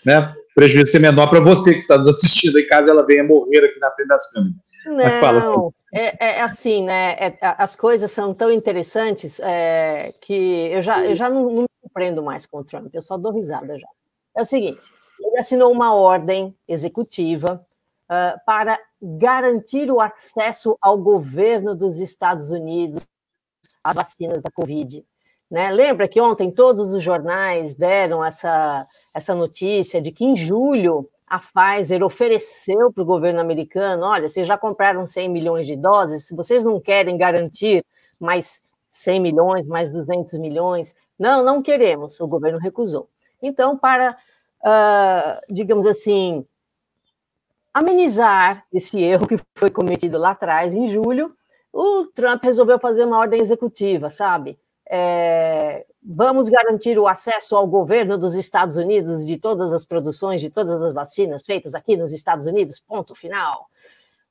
né, prejuízo ser menor para você que está nos assistindo, em caso ela venha morrer aqui na frente das câmeras. Não, é, é, assim, né? É, as coisas são tão interessantes é, que eu já, eu já não, não me compreendo mais com o Trump, eu só dou risada já. É o seguinte: ele assinou uma ordem executiva uh, para garantir o acesso ao governo dos Estados Unidos as vacinas da Covid. Né? Lembra que ontem todos os jornais deram essa, essa notícia de que em julho a Pfizer ofereceu para o governo americano: olha, vocês já compraram 100 milhões de doses, se vocês não querem garantir mais 100 milhões, mais 200 milhões, não, não queremos. O governo recusou. Então, para, uh, digamos assim, amenizar esse erro que foi cometido lá atrás, em julho, o Trump resolveu fazer uma ordem executiva, sabe? É, vamos garantir o acesso ao governo dos Estados Unidos de todas as produções, de todas as vacinas feitas aqui nos Estados Unidos, ponto final.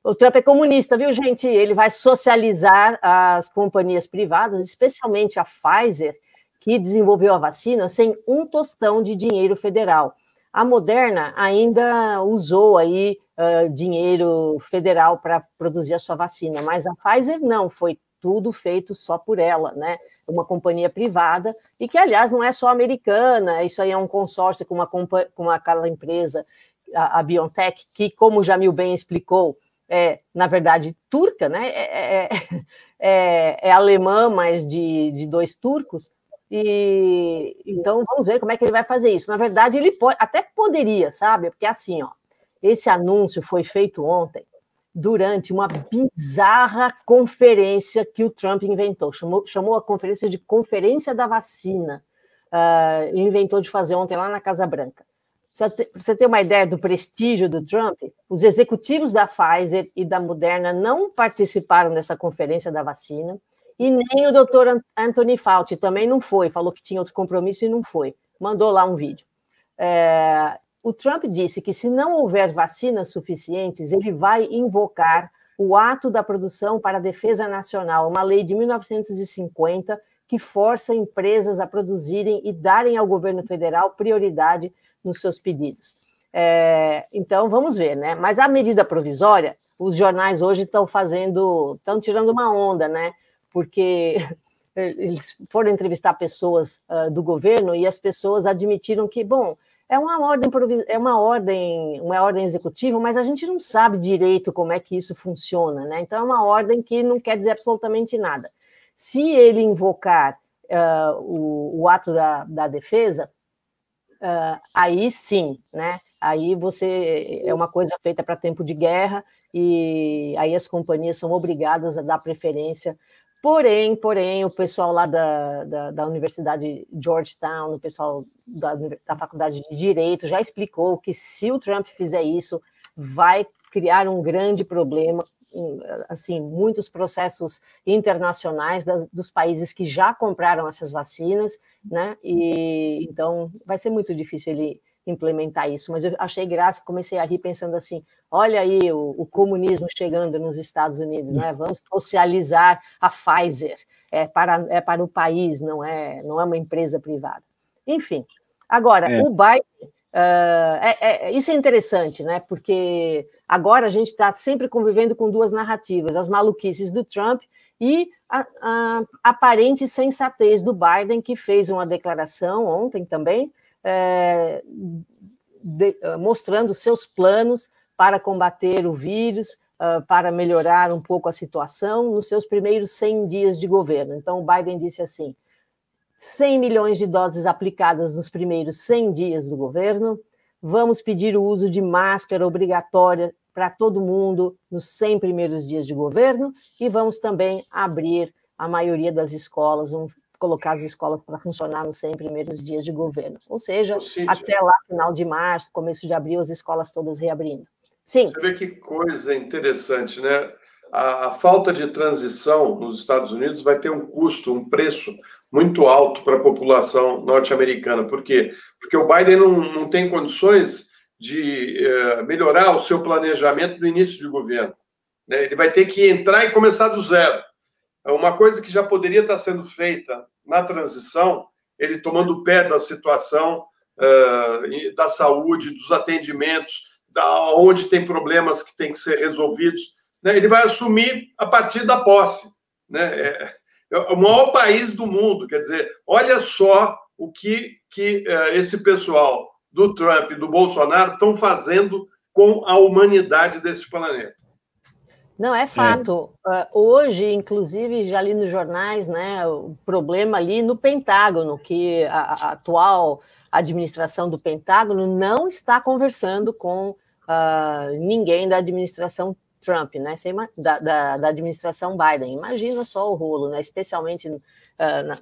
O Trump é comunista, viu, gente? Ele vai socializar as companhias privadas, especialmente a Pfizer, que desenvolveu a vacina sem um tostão de dinheiro federal. A Moderna ainda usou aí uh, dinheiro federal para produzir a sua vacina, mas a Pfizer não, foi tudo feito só por ela, né? Uma companhia privada, e que, aliás, não é só americana, isso aí é um consórcio com uma, com aquela empresa, a, a BioNTech, que, como o Jamil bem explicou, é, na verdade, turca, né? É, é, é, é alemã, mas de, de dois turcos, e então vamos ver como é que ele vai fazer isso. Na verdade, ele pode, até poderia, sabe? Porque assim, ó, esse anúncio foi feito ontem durante uma bizarra conferência que o Trump inventou. Chamou, chamou a conferência de Conferência da Vacina. Uh, inventou de fazer ontem lá na Casa Branca. Para você ter uma ideia do prestígio do Trump, os executivos da Pfizer e da Moderna não participaram dessa conferência da vacina, e nem o doutor Anthony Fauci também não foi, falou que tinha outro compromisso e não foi. Mandou lá um vídeo. É, o Trump disse que se não houver vacinas suficientes, ele vai invocar o ato da produção para a defesa nacional, uma lei de 1950 que força empresas a produzirem e darem ao governo federal prioridade nos seus pedidos. É, então, vamos ver, né? Mas a medida provisória, os jornais hoje estão fazendo, estão tirando uma onda, né? Porque eles foram entrevistar pessoas uh, do governo e as pessoas admitiram que, bom, é uma ordem é uma ordem, uma ordem executiva, mas a gente não sabe direito como é que isso funciona, né? Então é uma ordem que não quer dizer absolutamente nada. Se ele invocar uh, o, o, ato da, da defesa, uh, aí sim, né? Aí você é uma coisa feita para tempo de guerra e aí as companhias são obrigadas a dar preferência Porém, porém, o pessoal lá da, da, da Universidade Georgetown, o pessoal da, da Faculdade de Direito, já explicou que se o Trump fizer isso, vai criar um grande problema, assim, muitos processos internacionais das, dos países que já compraram essas vacinas, né? E então vai ser muito difícil ele implementar isso, mas eu achei graça, comecei a rir pensando assim, olha aí o, o comunismo chegando nos Estados Unidos, né? Vamos socializar a Pfizer, é para, é para o país, não é, não é uma empresa privada. Enfim, agora, é. o Biden, uh, é, é, isso é interessante, né? Porque agora a gente está sempre convivendo com duas narrativas, as maluquices do Trump e a, a aparente sensatez do Biden, que fez uma declaração ontem também, é, de, mostrando seus planos para combater o vírus, uh, para melhorar um pouco a situação nos seus primeiros 100 dias de governo. Então, o Biden disse assim: 100 milhões de doses aplicadas nos primeiros 100 dias do governo, vamos pedir o uso de máscara obrigatória para todo mundo nos 100 primeiros dias de governo e vamos também abrir a maioria das escolas, um, colocar as escolas para funcionar nos 100 primeiros dias de governo. Ou seja, até lá, final de março, começo de abril, as escolas todas reabrindo. Sim. Você vê que coisa interessante, né? A, a falta de transição nos Estados Unidos vai ter um custo, um preço muito alto para a população norte-americana. Por quê? Porque o Biden não, não tem condições de eh, melhorar o seu planejamento no início de governo. Né? Ele vai ter que entrar e começar do zero. É uma coisa que já poderia estar sendo feita na transição, ele tomando pé da situação uh, da saúde, dos atendimentos, da onde tem problemas que têm que ser resolvidos, né? ele vai assumir a partir da posse. Né? É, é o maior país do mundo, quer dizer, olha só o que, que uh, esse pessoal do Trump e do Bolsonaro estão fazendo com a humanidade desse planeta. Não, é fato. É. Uh, hoje, inclusive, já li nos jornais, né, o problema ali no Pentágono, que a, a atual administração do Pentágono não está conversando com uh, ninguém da administração Trump, né, da, da, da, administração Biden. Imagina só o rolo, né, especialmente uh,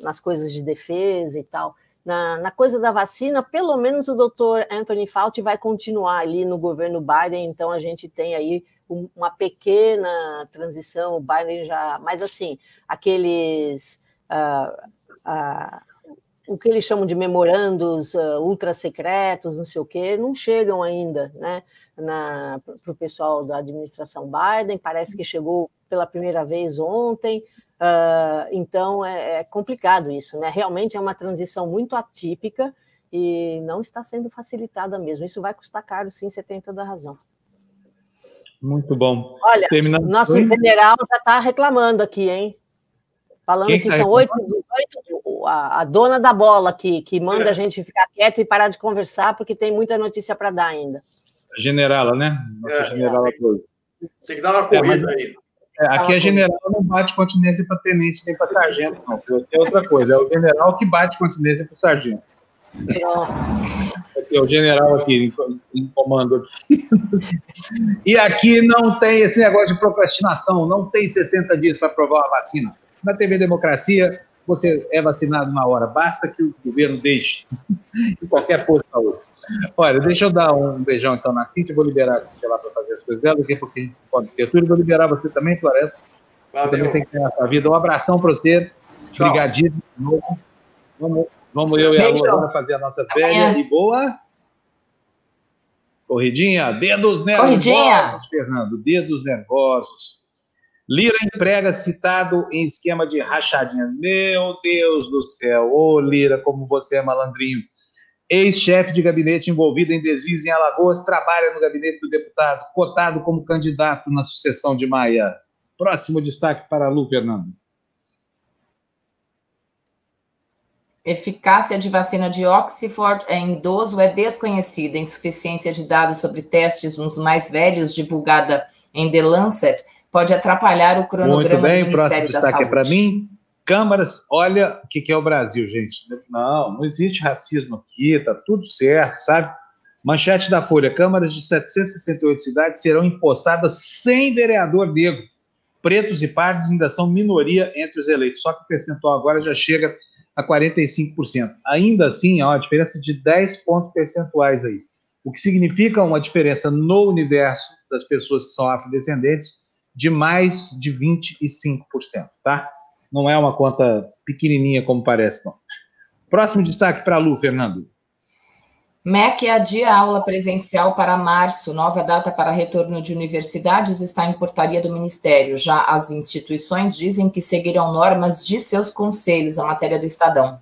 nas coisas de defesa e tal. Na, na, coisa da vacina, pelo menos o doutor Anthony Fauci vai continuar ali no governo Biden, então a gente tem aí uma pequena transição, o Biden já. Mas, assim, aqueles. Uh, uh, o que eles chamam de memorandos uh, ultra secretos, não sei o quê, não chegam ainda né, para o pessoal da administração Biden. Parece que chegou pela primeira vez ontem. Uh, então é, é, complicado isso, né? Realmente é uma transição muito atípica e não está sendo facilitada mesmo. Isso vai custar caro, sim, você tem toda a razão. Muito bom. Olha, Terminando... nosso general já está reclamando aqui, hein? Falando Quem que tá são oito, a, a, dona da bola aqui, que manda é. a gente ficar quieto e parar de conversar, porque tem muita notícia para dar ainda. Generala, né? Nossa é, generala é. Tem que dar uma é, corrida aí. É, aqui a general não bate continência para tenente nem para sargento, não. É outra coisa, é o general que bate continência para sargento. Aqui, o general aqui em comando. e aqui não tem esse negócio de procrastinação, não tem 60 dias para aprovar a vacina. Na TV Democracia, você é vacinado na hora, basta que o governo deixe em qualquer posto de saúde. Olha, deixa eu dar um beijão então na Cintia, vou liberar a Cintia lá para fazer as coisas dela, daqui a pouquinho a gente se pode ter tudo, vou liberar você também, Floresta. Valeu. Você também tem que ter a sua vida. Um abração para você, obrigadinho de novo. Vamos, vamos eu e a Lu fazer a nossa velha e boa. Corridinha, dedos nervosos, Corridinha. Fernando, dedos nervosos. Lira emprega citado em esquema de rachadinha. Meu Deus do céu, ô Lira, como você é malandrinho. Ex-chefe de gabinete envolvido em desvios em Alagoas, trabalha no gabinete do deputado, cotado como candidato na sucessão de Maia. Próximo destaque para Lu, Fernando. Eficácia de vacina de Oxford em idoso é desconhecida. Insuficiência de dados sobre testes nos mais velhos, divulgada em The Lancet, pode atrapalhar o cronograma Muito bem, do Ministério próximo destaque é para mim. Câmaras, olha o que, que é o Brasil, gente. Não, não existe racismo aqui, tá tudo certo, sabe? Manchete da Folha: câmaras de 768 cidades serão empossadas sem vereador negro. Pretos e pardos ainda são minoria entre os eleitos, só que o percentual agora já chega a 45%. Ainda assim, há uma diferença de 10 pontos percentuais aí, o que significa uma diferença no universo das pessoas que são afrodescendentes de mais de 25%, tá? Não é uma conta pequenininha como parece, não. Próximo destaque para a Lu, Fernando. MEC adia aula presencial para março. Nova data para retorno de universidades está em portaria do Ministério. Já as instituições dizem que seguirão normas de seus conselhos, a matéria do Estadão.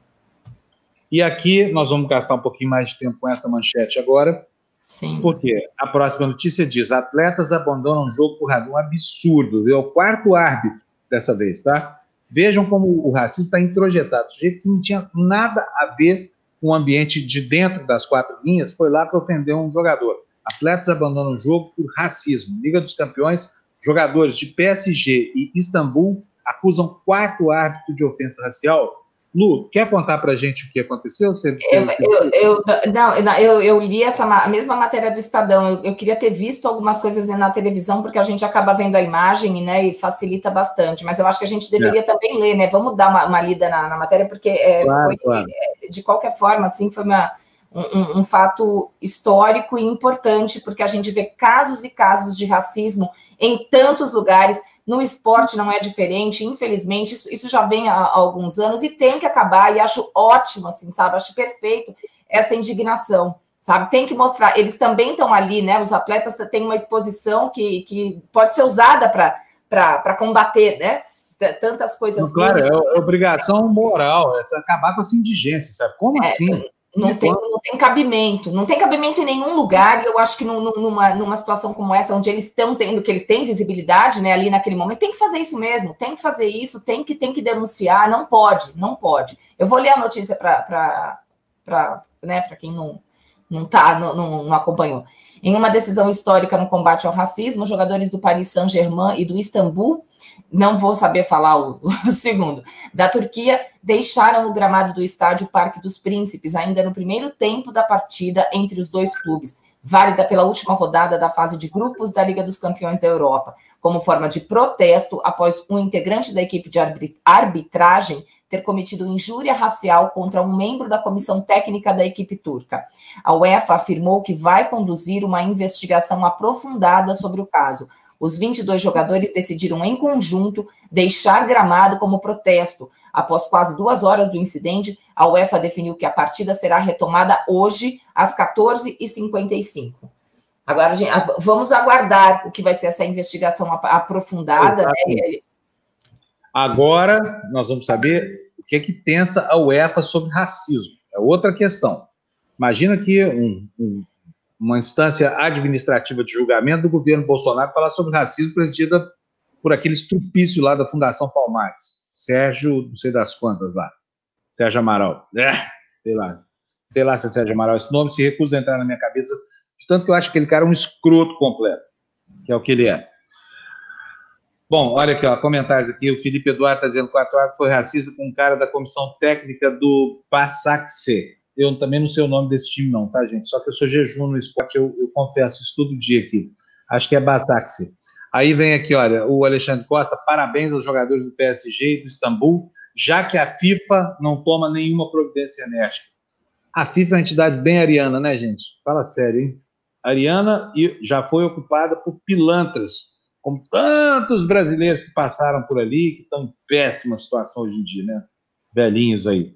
E aqui nós vamos gastar um pouquinho mais de tempo com essa manchete agora. Sim. Porque a próxima notícia diz: atletas abandonam o jogo por razão. Um absurdo. É o quarto árbitro dessa vez, tá? Vejam como o racismo está introjetado. O jeito que não tinha nada a ver o ambiente de dentro das quatro linhas foi lá para ofender um jogador. Atletas abandonam o jogo por racismo. Liga dos Campeões, jogadores de PSG e Istambul acusam quarto árbitro de ofensa racial Lu, quer contar para a gente o que aconteceu? Você, você, eu, eu, eu, não, eu, eu li essa a mesma matéria do Estadão. Eu, eu, queria ter visto algumas coisas na televisão, porque a gente acaba vendo a imagem né, e facilita bastante. Mas eu acho que a gente deveria é. também ler, né? Vamos dar uma, uma lida na, na, matéria, porque é, claro, foi, claro. É, de qualquer forma, assim, foi uma, um, um fato histórico e importante, porque a gente vê casos e casos de racismo em tantos lugares no esporte não é diferente, infelizmente, isso, isso já vem há, há, alguns anos e tem que acabar, e acho ótimo, assim, sabe? Acho perfeito essa indignação, sabe? Tem que mostrar, eles também estão ali, né? Os atletas têm uma exposição que, que pode ser usada para combater, né? Tantas coisas. Claro, é, é obrigação moral, é acabar com essa indigência, sabe? Como é, assim? Não tem, não tem cabimento, não tem cabimento em nenhum lugar, e eu acho que numa, numa situação como essa, onde eles estão tendo, que eles têm visibilidade, né, ali naquele momento, tem que fazer isso mesmo, tem que fazer isso, tem que, tem que denunciar, não pode, não pode. Eu vou ler a notícia para né, quem não, não, tá, não, não, não acompanhou. Em uma decisão histórica no combate ao racismo, jogadores do Paris Saint-Germain e do Istambul não vou saber falar o, o, segundo, da Turquia, deixaram o gramado do estádio Parque dos Príncipes, ainda no primeiro tempo da partida entre os dois clubes, válida pela última rodada da fase de grupos da Liga dos Campeões da Europa, como forma de protesto após um integrante da equipe de arbitragem ter cometido injúria racial contra um membro da comissão técnica da equipe turca. A UEFA afirmou que vai conduzir uma investigação aprofundada sobre o caso os 22 jogadores decidiram em conjunto deixar gramado como protesto. Após quase duas horas do incidente, a UEFA definiu que a partida será retomada hoje, às 14h55. Agora, gente, vamos aguardar o que vai ser essa investigação aprofundada. Né? Agora, nós vamos saber o que, é que pensa a UEFA sobre racismo. É outra questão. Imagina que um, um uma instância administrativa de julgamento do governo Bolsonaro falar sobre racismo presidida por aquele estrupício lá da Fundação Palmares. Sérgio, não sei das quantas lá. Sérgio Amaral. É, sei lá. Sei lá se é Sérgio Amaral. Esse nome se recusa a entrar na minha cabeça, de tanto que eu acho que aquele cara é um escroto completo, que é o que ele é. Bom, olha aqui, ó, comentários aqui. O Felipe Eduardo está dizendo que o ato foi racista com um cara da comissão técnica do Passaxe eu também não sei o nome desse time, não, tá, gente? Só que eu sou jejum no esporte, eu, eu confesso isso todo dia aqui. Acho que é Bastaxi. Aí vem aqui, olha, o Alexandre Costa, parabéns aos jogadores do PSG e do Istambul, já que a FIFA não toma nenhuma providência enérgica. A FIFA é uma entidade bem ariana, né, gente? Fala sério, hein? Ariana e já foi ocupada por pilantras, como tantos brasileiros que passaram por ali, que estão em péssima situação hoje em dia, né? Velhinhos aí.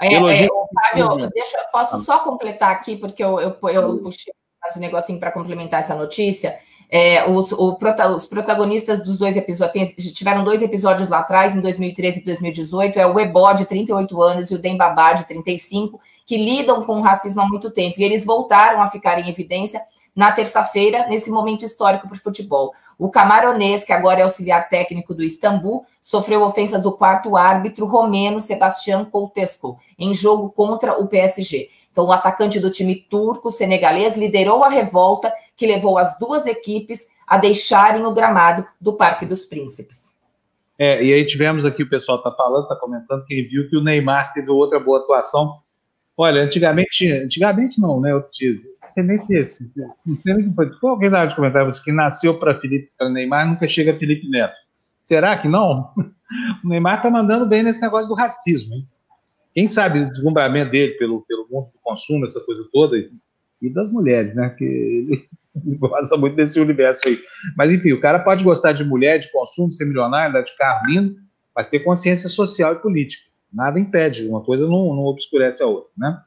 É, Elogio... é, Fábio, deixa, posso só completar aqui, porque eu, eu, eu puxei mais um negocinho para complementar essa notícia. É, os, o, os, protagonistas dos dois episódios tiveram dois episódios lá atrás, em 2013 e 2018, é o Ebó, de 38 anos, e o Dembabá, de 35, que lidam com o racismo há muito tempo. E eles voltaram a ficar em evidência na terça-feira, nesse momento histórico para o futebol. O camaronês, que agora é auxiliar técnico do Istambul, sofreu ofensas do quarto árbitro romeno Sebastião Coutesco, em jogo contra o PSG. Então, o atacante do time turco senegalês liderou a revolta que levou as duas equipes a deixarem o gramado do Parque dos Príncipes. É, e aí tivemos aqui, o pessoal está falando, está comentando, quem viu que o Neymar teve outra boa atuação. Olha, antigamente, antigamente não, né? Eu tive, não sei nem se não sei nem. Alguém de comentário que nasceu para Felipe, para Neymar, nunca chega a Felipe Neto. Será que não? O Neymar está mandando bem nesse negócio do racismo, hein? Quem sabe o deslumbramento dele pelo, pelo mundo do consumo, essa coisa toda, e das mulheres, né? Que ele, gosta muito desse universo aí. Mas, enfim, o cara pode gostar de mulher, de consumo, ser milionário, andar de carro lindo, mas ter consciência social e política. Nada impede, uma coisa não, não obscurece a outra, né?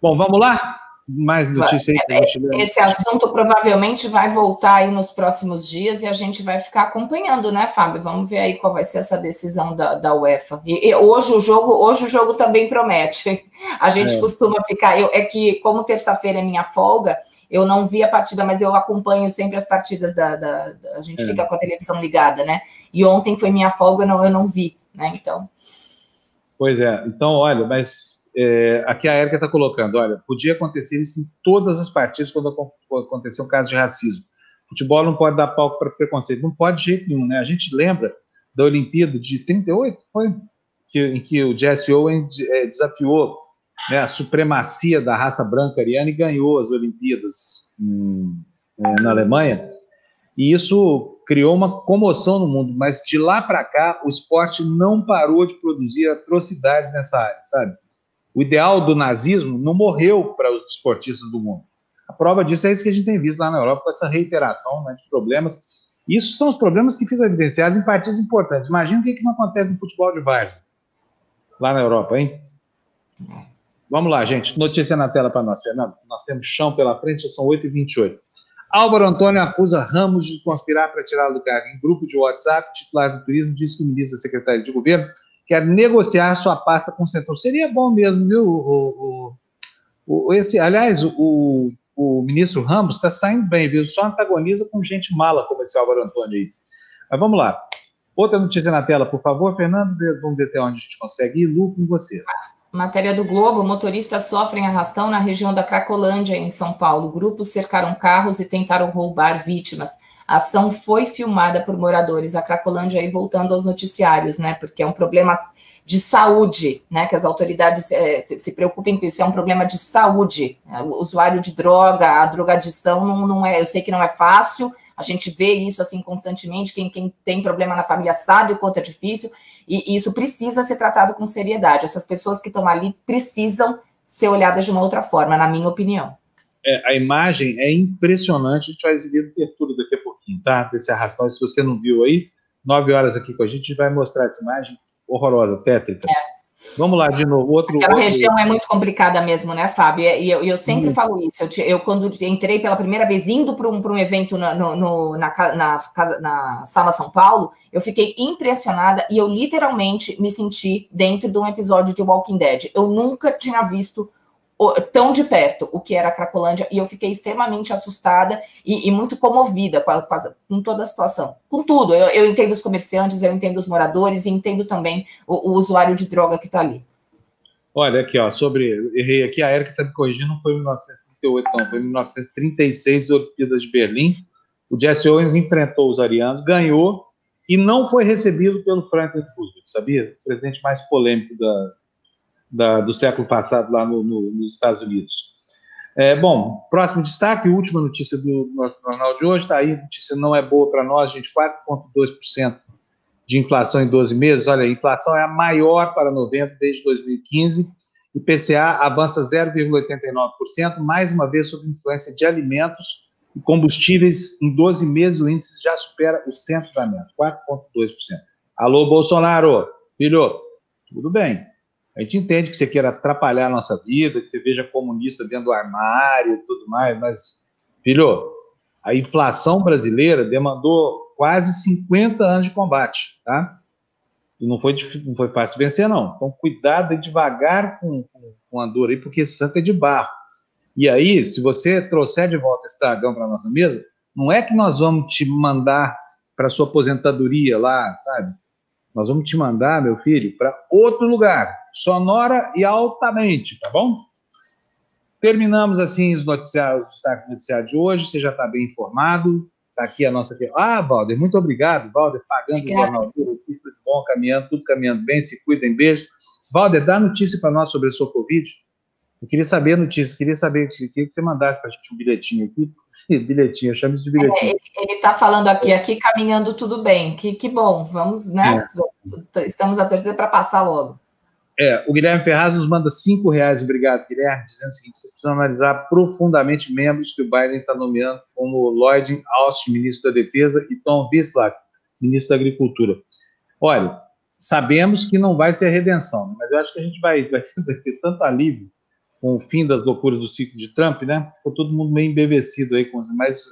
Bom, vamos lá? mais notícia aí é, Esse assunto provavelmente vai voltar aí nos próximos dias e a gente vai ficar acompanhando, né, Fábio? Vamos ver aí qual vai ser essa decisão da, da UEFA. E, e hoje o jogo, hoje o jogo também promete. A gente é. costuma ficar. Eu, é que, como terça-feira é minha folga, eu não vi a partida, mas eu acompanho sempre as partidas da. da, da a gente é. fica com a televisão ligada, né? E ontem foi minha folga, não, eu não vi, né? Então. Pois é, então, olha, mas é, aqui a Érica está colocando, olha, podia acontecer isso em todas as partidas quando acontecer um caso de racismo. Futebol não pode dar palco para preconceito, não pode de jeito nenhum, né? A gente lembra da Olimpíada de 38, foi que, em que o Jesse Owen é, desafiou né, a supremacia da raça branca ariana e ganhou as Olimpíadas em, é, na Alemanha. E isso criou uma comoção no mundo, mas de lá para cá o esporte não parou de produzir atrocidades nessa área, sabe? O ideal do nazismo não morreu para os esportistas do mundo. A prova disso é isso que a gente tem visto lá na Europa, com essa reiteração né, de problemas. Isso são os problemas que ficam evidenciados em partidos importantes. Imagina o que, que não acontece no futebol de várzea, lá na Europa, hein? Vamos lá, gente. Notícia na tela para nós, Fernando. Nós temos chão pela frente, são 8h28. Álvaro Antônio acusa Ramos de conspirar para tirá-lo do cargo. Em grupo de WhatsApp, titular do turismo diz que o ministro da Secretaria de Governo quer negociar sua pasta com o Centrão. Seria bom mesmo, viu? O, o, o esse, aliás, o, o ministro Ramos está saindo bem, viu? Só antagoniza com gente mala, como esse Álvaro Antônio aí. Mas vamos lá. Outra notícia na tela, por favor, Fernando. Vamos ver até onde a gente consegue ir. Lu, com você. Matéria do Globo: motoristas sofrem arrastão na região da Cracolândia, em São Paulo. Grupos cercaram carros e tentaram roubar vítimas. A ação foi filmada por moradores. A Cracolândia aí voltando aos noticiários, né? Porque é um problema de saúde, né? Que as autoridades é, se preocupem com isso. É um problema de saúde. É, o usuário de droga, a drogadição não, não é. Eu sei que não é fácil. A gente vê isso assim constantemente. Quem, quem tem problema na família sabe o quanto é difícil. E, e isso precisa ser tratado com seriedade. Essas pessoas que estão ali precisam ser olhadas de uma outra forma, na minha opinião. É, a imagem é impressionante. A gente vai exibir no Tertúlio daqui a pouquinho, tá? Desse arrastão. Se você não viu aí, nove horas aqui com a gente, a gente vai mostrar essa imagem horrorosa, tétrica. É. Vamos lá, de novo. Outro, Aquela outro... região é muito complicada mesmo, né, Fábio? E eu, eu sempre hum. falo isso. Eu, eu, quando entrei pela primeira vez indo para um, um evento na, no, no, na, na, na, Sala São Paulo, eu fiquei impressionada e eu literalmente me senti dentro de um episódio de Walking Dead. Eu nunca tinha visto tão de perto o que era a Cracolândia e eu fiquei extremamente assustada e, e muito comovida com, a, com, toda a situação. Com tudo, eu, eu, entendo os comerciantes, eu entendo os moradores e entendo também o, o usuário de droga que está ali. Olha aqui, ó, sobre. Errei aqui, a Erika está me corrigindo, não foi em 1938, não, foi em 1936, Olimpíadas de Berlim. O Jesse Owens enfrentou os arianos, ganhou e não foi recebido pelo Franklin Roosevelt, sabia? O presidente mais polêmico da, da, do século passado lá no, no, nos Estados Unidos. É, bom, próximo destaque, última notícia do nosso jornal de hoje, está aí, notícia não é boa para nós, gente, 4,2% de inflação em 12 meses, olha, a inflação é a maior para novembro desde 2015 IPCA avança 0,89%, mais uma vez sob influência de alimentos e combustíveis. Em 12 meses, o índice já supera o centramento, 4,2%. Alô, Bolsonaro, filho, tudo bem. A gente entende que você queira atrapalhar a nossa vida, que você veja comunista dentro do armário e tudo mais, mas, filho, a inflação brasileira demandou quase 50 anos de combate, tá? E não foi, não foi fácil vencer, não. Então, cuidado e devagar com, com, com a dor aí, porque santa é de barro. E aí, se você trouxer de volta esse dragão para nossa mesa, não é que nós vamos te mandar para sua aposentadoria lá, sabe? Nós vamos te mandar, meu filho, para outro lugar, sonora e altamente, tá bom? Terminamos assim os noticiários, o destaque noticiário de hoje. Você já está bem informado. Está aqui a nossa. Ah, Valder, muito obrigado, Valder, pagando Obrigada. o jornal tudo bom, caminhando, tudo caminhando bem, se cuidem, beijo. Valder, dá notícia para nós sobre a sua Covid. Eu queria saber a notícia, queria saber, queria que você mandasse para a gente um bilhetinho aqui. bilhetinho, eu chamo isso de bilhetinho. É, ele está falando aqui, aqui caminhando tudo bem. Que, que bom, vamos, né? É. Estamos a torcer para passar logo. É, o Guilherme Ferraz nos manda cinco reais, obrigado, Guilherme, dizendo o seguinte: vocês precisam analisar profundamente membros que o Biden está nomeando como Lloyd Austin, ministro da Defesa, e Tom Bislak, ministro da Agricultura. Olha, sabemos que não vai ser redenção, né? mas eu acho que a gente vai, vai, ter tanto alívio com o fim das loucuras do ciclo de Trump, né? Ficou todo mundo meio embevecido aí com mas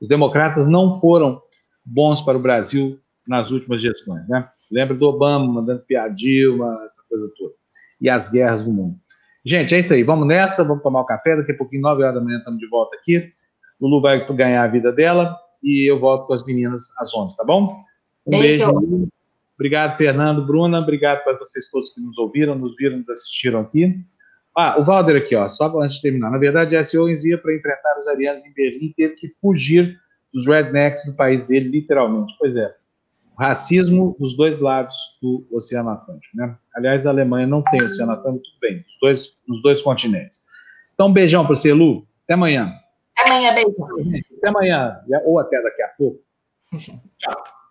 os democratas não foram bons para o Brasil nas últimas gestões, né? Lembra do Obama mandando piadilma, essa coisa toda. E as guerras do mundo. Gente, é isso aí. Vamos nessa, vamos tomar o um café. Daqui a pouquinho, 9 horas da manhã, estamos de volta aqui. Lulu vai ganhar a vida dela e eu volto com as meninas às 11, tá bom? Um beijo. beijo. Obrigado, Fernando, Bruna. Obrigado para vocês todos que nos ouviram, nos viram, nos assistiram aqui. Ah, o Valder aqui, ó, só antes de terminar. Na verdade, a Owens ia para enfrentar os arianos em Berlim e teve que fugir dos rednecks do país dele, literalmente. Pois é racismo dos dois lados do Oceano Atlântico. Né? Aliás, a Alemanha não tem Oceano Atlântico, tudo bem, nos dois, nos dois continentes. Então, um beijão para você, Lu. Até amanhã. Até amanhã, beijo. Até amanhã, ou até daqui a pouco. Tchau.